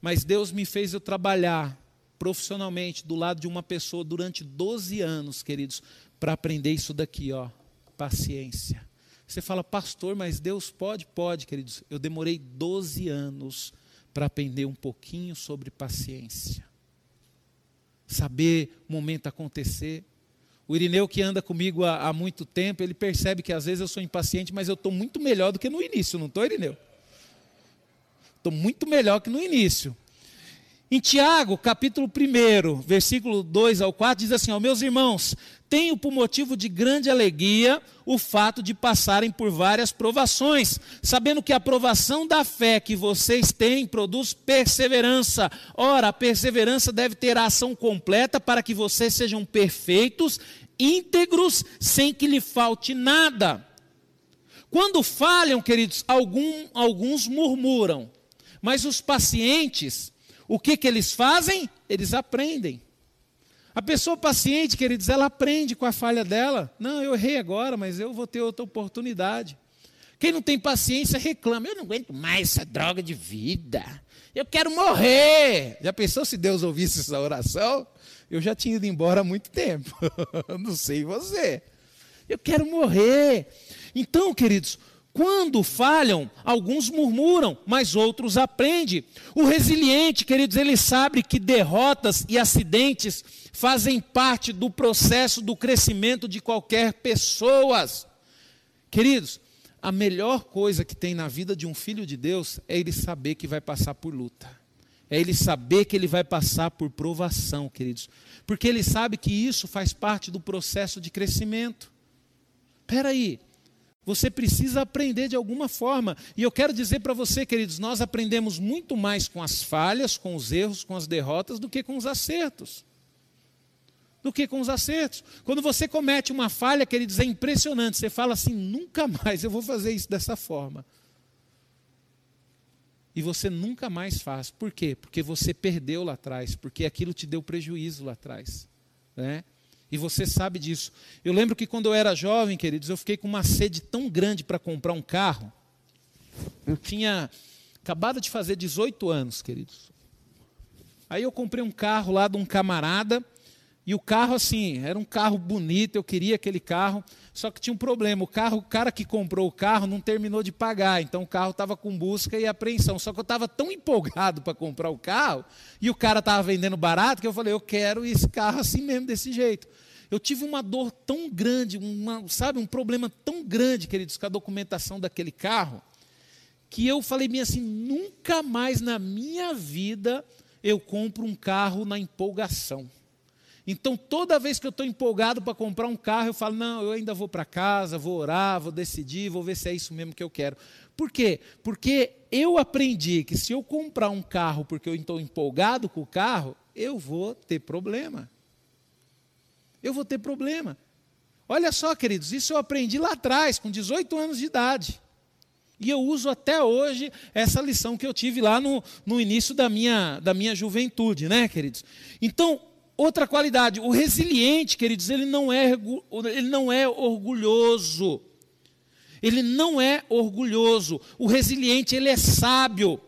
mas Deus me fez eu trabalhar profissionalmente do lado de uma pessoa durante 12 anos, queridos, para aprender isso daqui, ó, paciência. Você fala, pastor, mas Deus pode? Pode, queridos. Eu demorei 12 anos para aprender um pouquinho sobre paciência. Saber o momento acontecer. O Irineu, que anda comigo há, há muito tempo, ele percebe que às vezes eu sou impaciente, mas eu estou muito melhor do que no início, não estou, Irineu? Estou muito melhor que no início. Em Tiago, capítulo 1, versículo 2 ao 4, diz assim: ó, Meus irmãos, tenho por motivo de grande alegria o fato de passarem por várias provações, sabendo que a provação da fé que vocês têm produz perseverança. Ora, a perseverança deve ter a ação completa para que vocês sejam perfeitos, íntegros, sem que lhe falte nada. Quando falham, queridos, algum, alguns murmuram, mas os pacientes o que, que eles fazem? Eles aprendem. A pessoa paciente, queridos, ela aprende com a falha dela. Não, eu errei agora, mas eu vou ter outra oportunidade. Quem não tem paciência reclama. Eu não aguento mais essa droga de vida. Eu quero morrer. Já pensou se Deus ouvisse essa oração? Eu já tinha ido embora há muito tempo. não sei você. Eu quero morrer. Então, queridos, quando falham, alguns murmuram, mas outros aprendem. O resiliente, queridos, ele sabe que derrotas e acidentes fazem parte do processo do crescimento de qualquer pessoa. Queridos, a melhor coisa que tem na vida de um filho de Deus é ele saber que vai passar por luta. É ele saber que ele vai passar por provação, queridos. Porque ele sabe que isso faz parte do processo de crescimento. Espera aí, você precisa aprender de alguma forma. E eu quero dizer para você, queridos, nós aprendemos muito mais com as falhas, com os erros, com as derrotas, do que com os acertos. Do que com os acertos. Quando você comete uma falha, queridos, é impressionante. Você fala assim: nunca mais eu vou fazer isso dessa forma. E você nunca mais faz. Por quê? Porque você perdeu lá atrás, porque aquilo te deu prejuízo lá atrás. Né? E você sabe disso. Eu lembro que quando eu era jovem, queridos, eu fiquei com uma sede tão grande para comprar um carro. Eu tinha acabado de fazer 18 anos, queridos. Aí eu comprei um carro lá de um camarada. E o carro, assim, era um carro bonito, eu queria aquele carro, só que tinha um problema. O carro, o cara que comprou o carro não terminou de pagar, então o carro estava com busca e apreensão. Só que eu estava tão empolgado para comprar o carro, e o cara estava vendendo barato, que eu falei, eu quero esse carro assim mesmo, desse jeito. Eu tive uma dor tão grande, uma, sabe, um problema tão grande, queridos, com a documentação daquele carro, que eu falei bem assim: nunca mais na minha vida eu compro um carro na empolgação. Então, toda vez que eu estou empolgado para comprar um carro, eu falo: não, eu ainda vou para casa, vou orar, vou decidir, vou ver se é isso mesmo que eu quero. Por quê? Porque eu aprendi que se eu comprar um carro porque eu estou empolgado com o carro, eu vou ter problema eu vou ter problema. Olha só, queridos, isso eu aprendi lá atrás, com 18 anos de idade. E eu uso até hoje essa lição que eu tive lá no, no início da minha, da minha juventude, né, queridos? Então, outra qualidade, o resiliente, queridos, ele não é, ele não é orgulhoso. Ele não é orgulhoso. O resiliente, ele é sábio.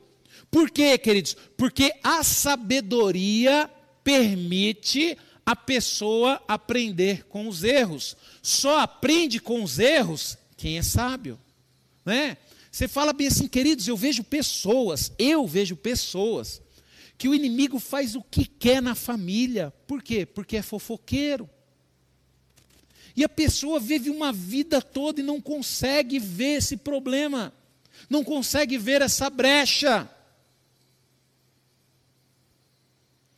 Por quê, queridos? Porque a sabedoria permite a pessoa aprender com os erros. Só aprende com os erros quem é sábio, né? Você fala bem assim, queridos, eu vejo pessoas, eu vejo pessoas que o inimigo faz o que quer na família. Por quê? Porque é fofoqueiro. E a pessoa vive uma vida toda e não consegue ver esse problema, não consegue ver essa brecha.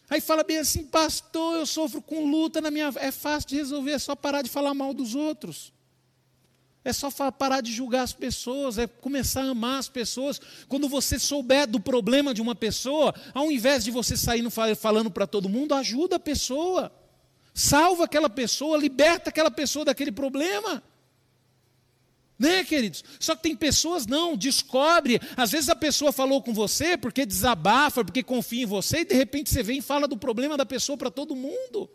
Aí fala bem assim, pastor, eu sofro com luta na minha. É fácil de resolver, é só parar de falar mal dos outros. É só parar de julgar as pessoas, é começar a amar as pessoas. Quando você souber do problema de uma pessoa, ao invés de você sair falando para todo mundo, ajuda a pessoa. Salva aquela pessoa, liberta aquela pessoa daquele problema. Né, queridos? Só que tem pessoas não, descobre. Às vezes a pessoa falou com você porque desabafa, porque confia em você, e de repente você vem e fala do problema da pessoa para todo mundo.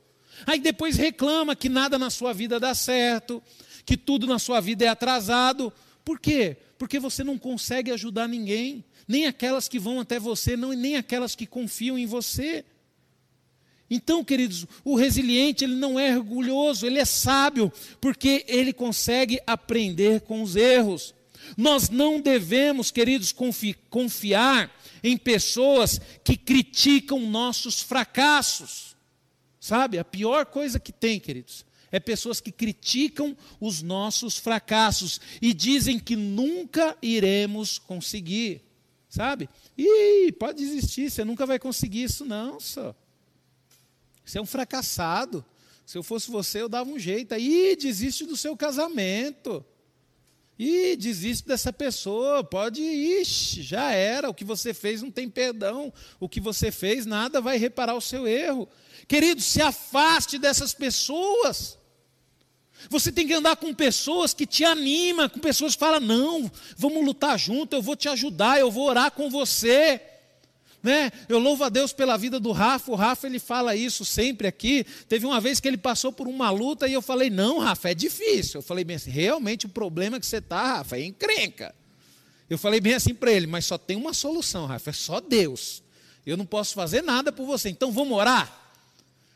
Aí depois reclama que nada na sua vida dá certo, que tudo na sua vida é atrasado. Por quê? Porque você não consegue ajudar ninguém, nem aquelas que vão até você, não, nem aquelas que confiam em você. Então, queridos, o resiliente, ele não é orgulhoso, ele é sábio, porque ele consegue aprender com os erros. Nós não devemos, queridos, confi confiar em pessoas que criticam nossos fracassos. Sabe? A pior coisa que tem, queridos, é pessoas que criticam os nossos fracassos e dizem que nunca iremos conseguir, sabe? Ih, pode desistir, você nunca vai conseguir isso não, só. Você é um fracassado. Se eu fosse você, eu dava um jeito. Ih, desiste do seu casamento. Ih, desiste dessa pessoa. Pode, ixi, já era. O que você fez não tem perdão. O que você fez, nada vai reparar o seu erro. Querido, se afaste dessas pessoas. Você tem que andar com pessoas que te animam, com pessoas que falam: não, vamos lutar junto, eu vou te ajudar, eu vou orar com você. Né? Eu louvo a Deus pela vida do Rafa. O Rafa ele fala isso sempre aqui. Teve uma vez que ele passou por uma luta e eu falei: Não, Rafa, é difícil. Eu falei bem assim: Realmente o problema que você está, Rafa, é encrenca. Eu falei bem assim para ele: Mas só tem uma solução, Rafa, é só Deus. Eu não posso fazer nada por você, então vamos orar.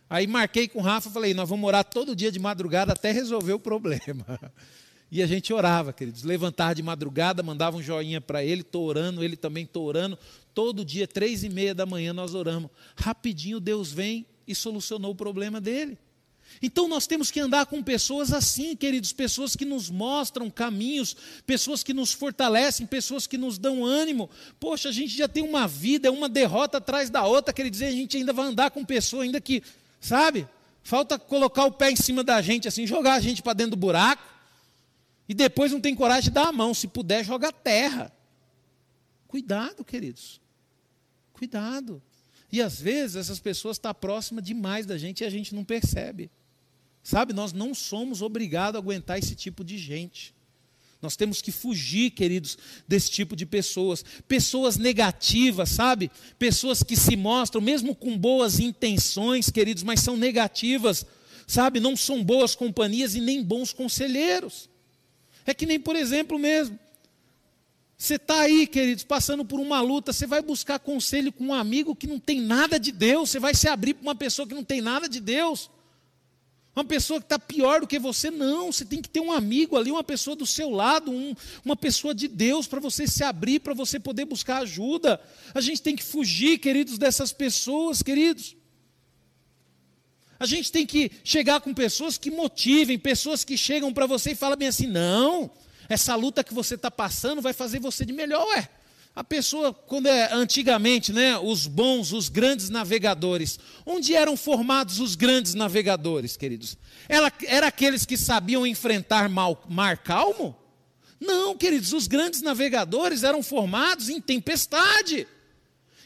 Aí marquei com o Rafa, falei, nós vamos orar todo dia de madrugada até resolver o problema. E a gente orava, queridos. Levantar de madrugada, mandava um joinha para ele, estou orando, ele também estou orando. Todo dia, três e meia da manhã, nós oramos. Rapidinho Deus vem e solucionou o problema dele. Então nós temos que andar com pessoas assim, queridos, pessoas que nos mostram caminhos, pessoas que nos fortalecem, pessoas que nos dão ânimo. Poxa, a gente já tem uma vida, é uma derrota atrás da outra, quer dizer, a gente ainda vai andar com pessoas ainda que Sabe? Falta colocar o pé em cima da gente, assim, jogar a gente para dentro do buraco. E depois não tem coragem de dar a mão. Se puder, joga terra. Cuidado, queridos. Cuidado. E às vezes essas pessoas estão tá próximas demais da gente e a gente não percebe. Sabe, nós não somos obrigados a aguentar esse tipo de gente. Nós temos que fugir, queridos, desse tipo de pessoas. Pessoas negativas, sabe? Pessoas que se mostram, mesmo com boas intenções, queridos, mas são negativas, sabe? Não são boas companhias e nem bons conselheiros. É que nem, por exemplo, mesmo. Você está aí, queridos, passando por uma luta, você vai buscar conselho com um amigo que não tem nada de Deus, você vai se abrir para uma pessoa que não tem nada de Deus. Uma pessoa que está pior do que você, não. Você tem que ter um amigo ali, uma pessoa do seu lado, um, uma pessoa de Deus para você se abrir, para você poder buscar ajuda. A gente tem que fugir, queridos, dessas pessoas, queridos. A gente tem que chegar com pessoas que motivem, pessoas que chegam para você e falam bem assim: não, essa luta que você está passando vai fazer você de melhor, ué. A pessoa, quando é antigamente, né, os bons, os grandes navegadores, onde eram formados os grandes navegadores, queridos? Era, era aqueles que sabiam enfrentar mal, mar calmo? Não, queridos, os grandes navegadores eram formados em tempestade.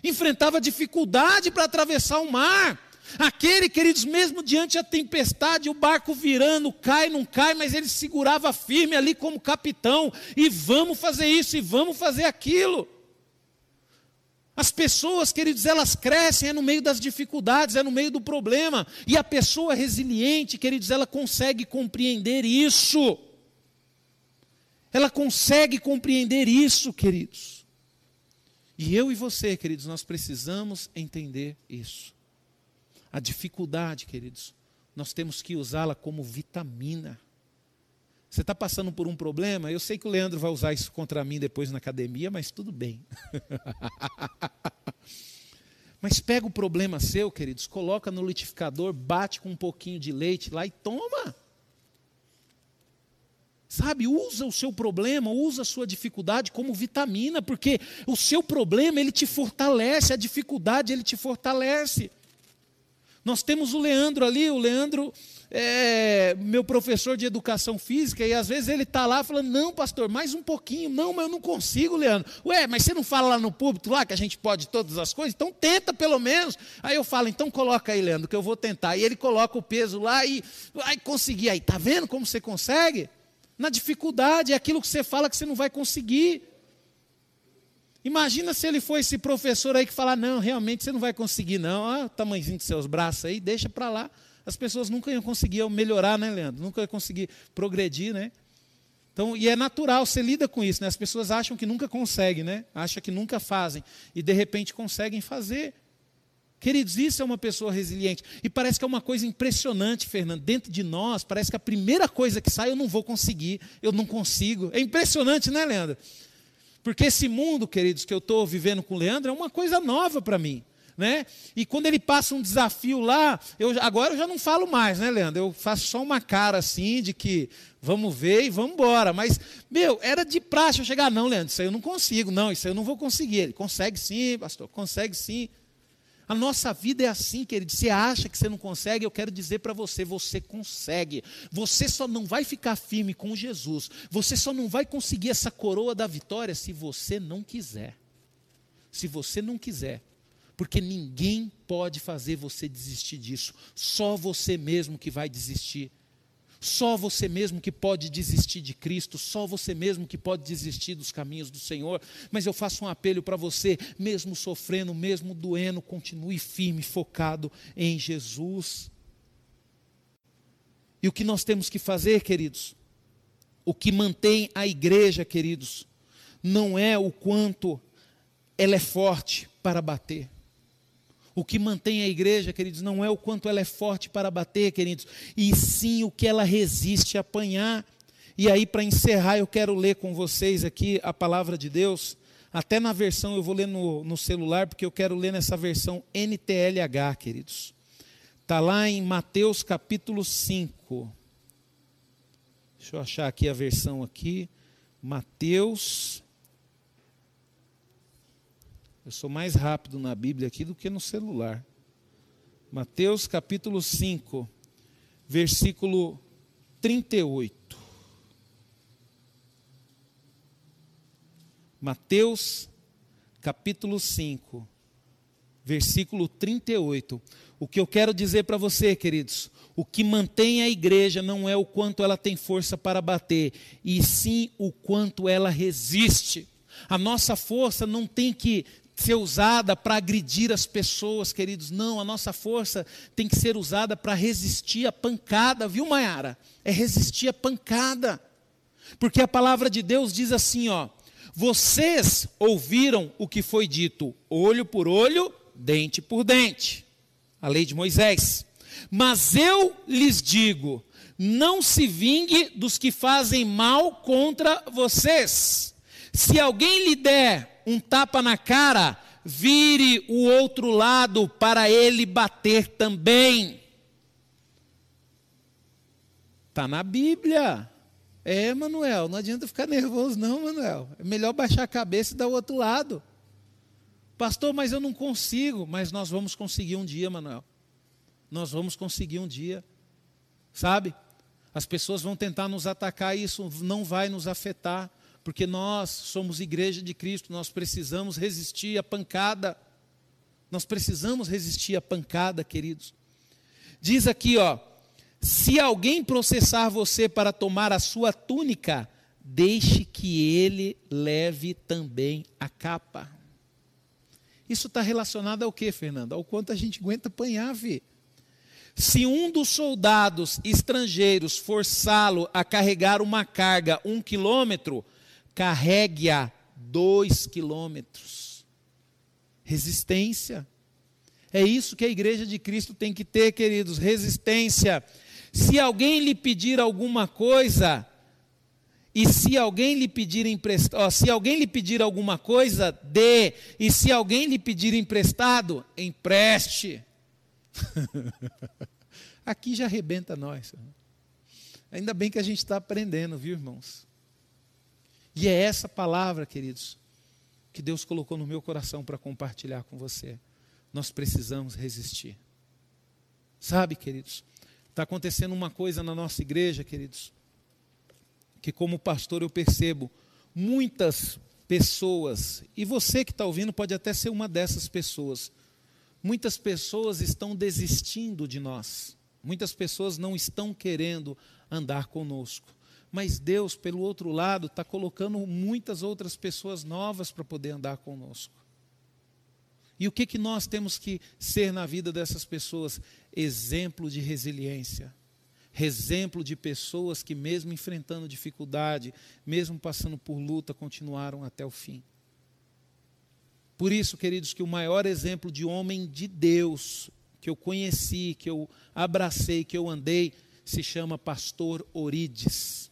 Enfrentava dificuldade para atravessar o mar. Aquele, queridos, mesmo diante da tempestade, o barco virando, cai, não cai, mas ele segurava firme ali como capitão, e vamos fazer isso, e vamos fazer aquilo. As pessoas, queridos, elas crescem é no meio das dificuldades, é no meio do problema. E a pessoa resiliente, queridos, ela consegue compreender isso. Ela consegue compreender isso, queridos. E eu e você, queridos, nós precisamos entender isso. A dificuldade, queridos, nós temos que usá-la como vitamina. Você está passando por um problema? Eu sei que o Leandro vai usar isso contra mim depois na academia, mas tudo bem. mas pega o problema seu, queridos, coloca no litificador, bate com um pouquinho de leite lá e toma. Sabe, usa o seu problema, usa a sua dificuldade como vitamina, porque o seu problema ele te fortalece, a dificuldade ele te fortalece. Nós temos o Leandro ali, o Leandro é meu professor de educação física, e às vezes ele está lá falando, não, pastor, mais um pouquinho, não, mas eu não consigo, Leandro. Ué, mas você não fala lá no púlpito lá que a gente pode todas as coisas? Então tenta pelo menos. Aí eu falo, então coloca aí, Leandro, que eu vou tentar. E ele coloca o peso lá e vai conseguir. Aí, tá vendo como você consegue? na dificuldade, é aquilo que você fala que você não vai conseguir. Imagina se ele for esse professor aí que falar, não, realmente você não vai conseguir, não. Olha o tamanhozinho dos seus braços aí, deixa para lá. As pessoas nunca iam conseguir melhorar, né, Leandro? Nunca iam conseguir progredir, né? Então, e é natural, você lida com isso, né? As pessoas acham que nunca conseguem, né? Acham que nunca fazem. E de repente conseguem fazer. Queridos, isso é uma pessoa resiliente. E parece que é uma coisa impressionante, Fernando. Dentro de nós, parece que a primeira coisa que sai eu não vou conseguir, eu não consigo. É impressionante, né, Leandro? Porque esse mundo, queridos, que eu estou vivendo com o Leandro é uma coisa nova para mim. Né? E quando ele passa um desafio lá, eu, agora eu já não falo mais, né, Leandro? Eu faço só uma cara assim de que vamos ver e vamos embora. Mas, meu, era de praxe eu chegar, não, Leandro, isso aí eu não consigo, não, isso aí eu não vou conseguir. Ele consegue sim, pastor, consegue sim. A nossa vida é assim, querido. Você acha que você não consegue? Eu quero dizer para você: você consegue. Você só não vai ficar firme com Jesus. Você só não vai conseguir essa coroa da vitória se você não quiser. Se você não quiser. Porque ninguém pode fazer você desistir disso. Só você mesmo que vai desistir. Só você mesmo que pode desistir de Cristo, só você mesmo que pode desistir dos caminhos do Senhor. Mas eu faço um apelo para você, mesmo sofrendo, mesmo doendo, continue firme, focado em Jesus. E o que nós temos que fazer, queridos? O que mantém a igreja, queridos, não é o quanto ela é forte para bater o que mantém a igreja, queridos, não é o quanto ela é forte para bater, queridos, e sim o que ela resiste a apanhar. E aí, para encerrar, eu quero ler com vocês aqui a palavra de Deus. Até na versão, eu vou ler no, no celular, porque eu quero ler nessa versão NTLH, queridos. Está lá em Mateus capítulo 5. Deixa eu achar aqui a versão aqui. Mateus eu sou mais rápido na Bíblia aqui do que no celular. Mateus capítulo 5, versículo 38. Mateus capítulo 5, versículo 38. O que eu quero dizer para você, queridos, o que mantém a igreja não é o quanto ela tem força para bater, e sim o quanto ela resiste. A nossa força não tem que ser usada para agredir as pessoas, queridos. Não, a nossa força tem que ser usada para resistir a pancada, viu, Maiara? É resistir a pancada. Porque a palavra de Deus diz assim, ó: Vocês ouviram o que foi dito, olho por olho, dente por dente. A lei de Moisés. Mas eu lhes digo: não se vingue dos que fazem mal contra vocês. Se alguém lhe der um tapa na cara, vire o outro lado para ele bater também. Está na Bíblia. É, Manuel, não adianta ficar nervoso, não, Manuel. É melhor baixar a cabeça e dar o outro lado. Pastor, mas eu não consigo. Mas nós vamos conseguir um dia, Manuel. Nós vamos conseguir um dia. Sabe? As pessoas vão tentar nos atacar, e isso não vai nos afetar porque nós somos igreja de Cristo, nós precisamos resistir à pancada. Nós precisamos resistir à pancada, queridos. Diz aqui, ó: se alguém processar você para tomar a sua túnica, deixe que ele leve também a capa. Isso está relacionado ao que, Fernando? Ao quanto a gente aguenta apanhar, vi. Se um dos soldados estrangeiros forçá-lo a carregar uma carga um quilômetro, carregue-a dois quilômetros. Resistência. É isso que a igreja de Cristo tem que ter, queridos, resistência. Se alguém lhe pedir alguma coisa, e se alguém lhe pedir emprestado, se alguém lhe pedir alguma coisa, dê. E se alguém lhe pedir emprestado, empreste. Aqui já arrebenta nós. Ainda bem que a gente está aprendendo, viu, irmãos? E é essa palavra, queridos, que Deus colocou no meu coração para compartilhar com você. Nós precisamos resistir. Sabe, queridos, está acontecendo uma coisa na nossa igreja, queridos, que como pastor eu percebo muitas pessoas, e você que está ouvindo pode até ser uma dessas pessoas, muitas pessoas estão desistindo de nós, muitas pessoas não estão querendo andar conosco. Mas Deus, pelo outro lado, está colocando muitas outras pessoas novas para poder andar conosco. E o que, que nós temos que ser na vida dessas pessoas? Exemplo de resiliência exemplo de pessoas que, mesmo enfrentando dificuldade, mesmo passando por luta, continuaram até o fim. Por isso, queridos, que o maior exemplo de homem de Deus que eu conheci, que eu abracei, que eu andei, se chama Pastor Orides.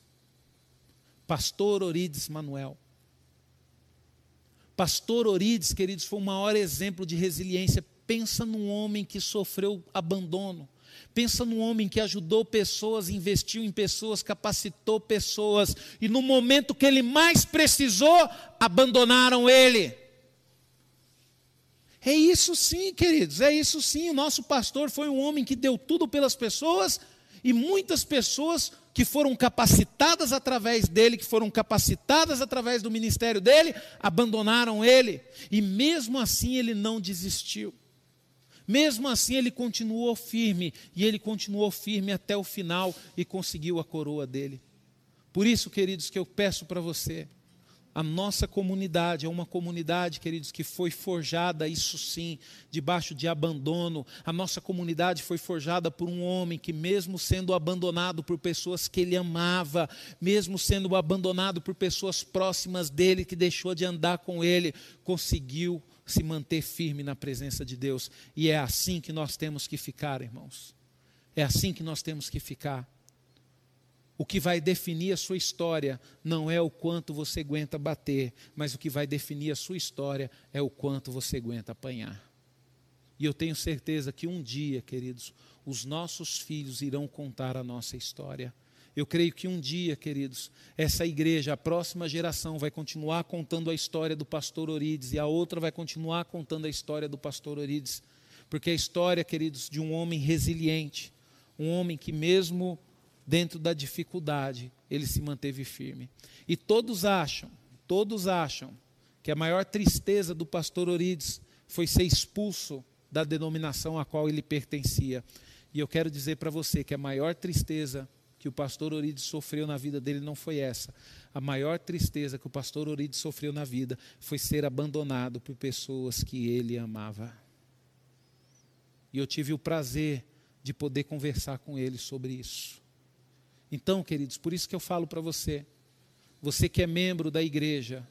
Pastor Orides Manuel. Pastor Orides, queridos, foi o maior exemplo de resiliência. Pensa num homem que sofreu abandono Pensa num homem que ajudou pessoas, investiu em pessoas, capacitou pessoas, e no momento que ele mais precisou, abandonaram ele. É isso sim, queridos, é isso sim. O nosso pastor foi um homem que deu tudo pelas pessoas, e muitas pessoas que foram capacitadas através dele, que foram capacitadas através do ministério dele, abandonaram ele, e mesmo assim ele não desistiu. Mesmo assim, ele continuou firme, e ele continuou firme até o final e conseguiu a coroa dele. Por isso, queridos, que eu peço para você, a nossa comunidade é uma comunidade, queridos, que foi forjada, isso sim, debaixo de abandono. A nossa comunidade foi forjada por um homem que, mesmo sendo abandonado por pessoas que ele amava, mesmo sendo abandonado por pessoas próximas dele, que deixou de andar com ele, conseguiu se manter firme na presença de Deus. E é assim que nós temos que ficar, irmãos. É assim que nós temos que ficar. O que vai definir a sua história não é o quanto você aguenta bater, mas o que vai definir a sua história é o quanto você aguenta apanhar. E eu tenho certeza que um dia, queridos, os nossos filhos irão contar a nossa história. Eu creio que um dia, queridos, essa igreja, a próxima geração, vai continuar contando a história do pastor Orides e a outra vai continuar contando a história do pastor Orides. Porque a história, queridos, de um homem resiliente, um homem que, mesmo dentro da dificuldade, ele se manteve firme. E todos acham, todos acham, que a maior tristeza do pastor Orides foi ser expulso da denominação a qual ele pertencia. E eu quero dizer para você que a maior tristeza que o pastor Orides sofreu na vida dele não foi essa. A maior tristeza que o pastor Orides sofreu na vida foi ser abandonado por pessoas que ele amava. E eu tive o prazer de poder conversar com ele sobre isso. Então, queridos, por isso que eu falo para você, você que é membro da igreja,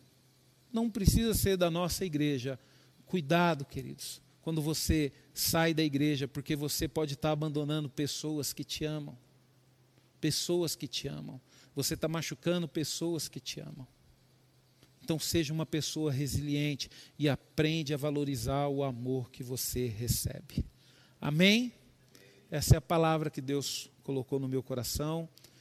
não precisa ser da nossa igreja. Cuidado, queridos, quando você sai da igreja, porque você pode estar abandonando pessoas que te amam pessoas que te amam. Você está machucando pessoas que te amam. Então seja uma pessoa resiliente e aprende a valorizar o amor que você recebe. Amém? Essa é a palavra que Deus colocou no meu coração.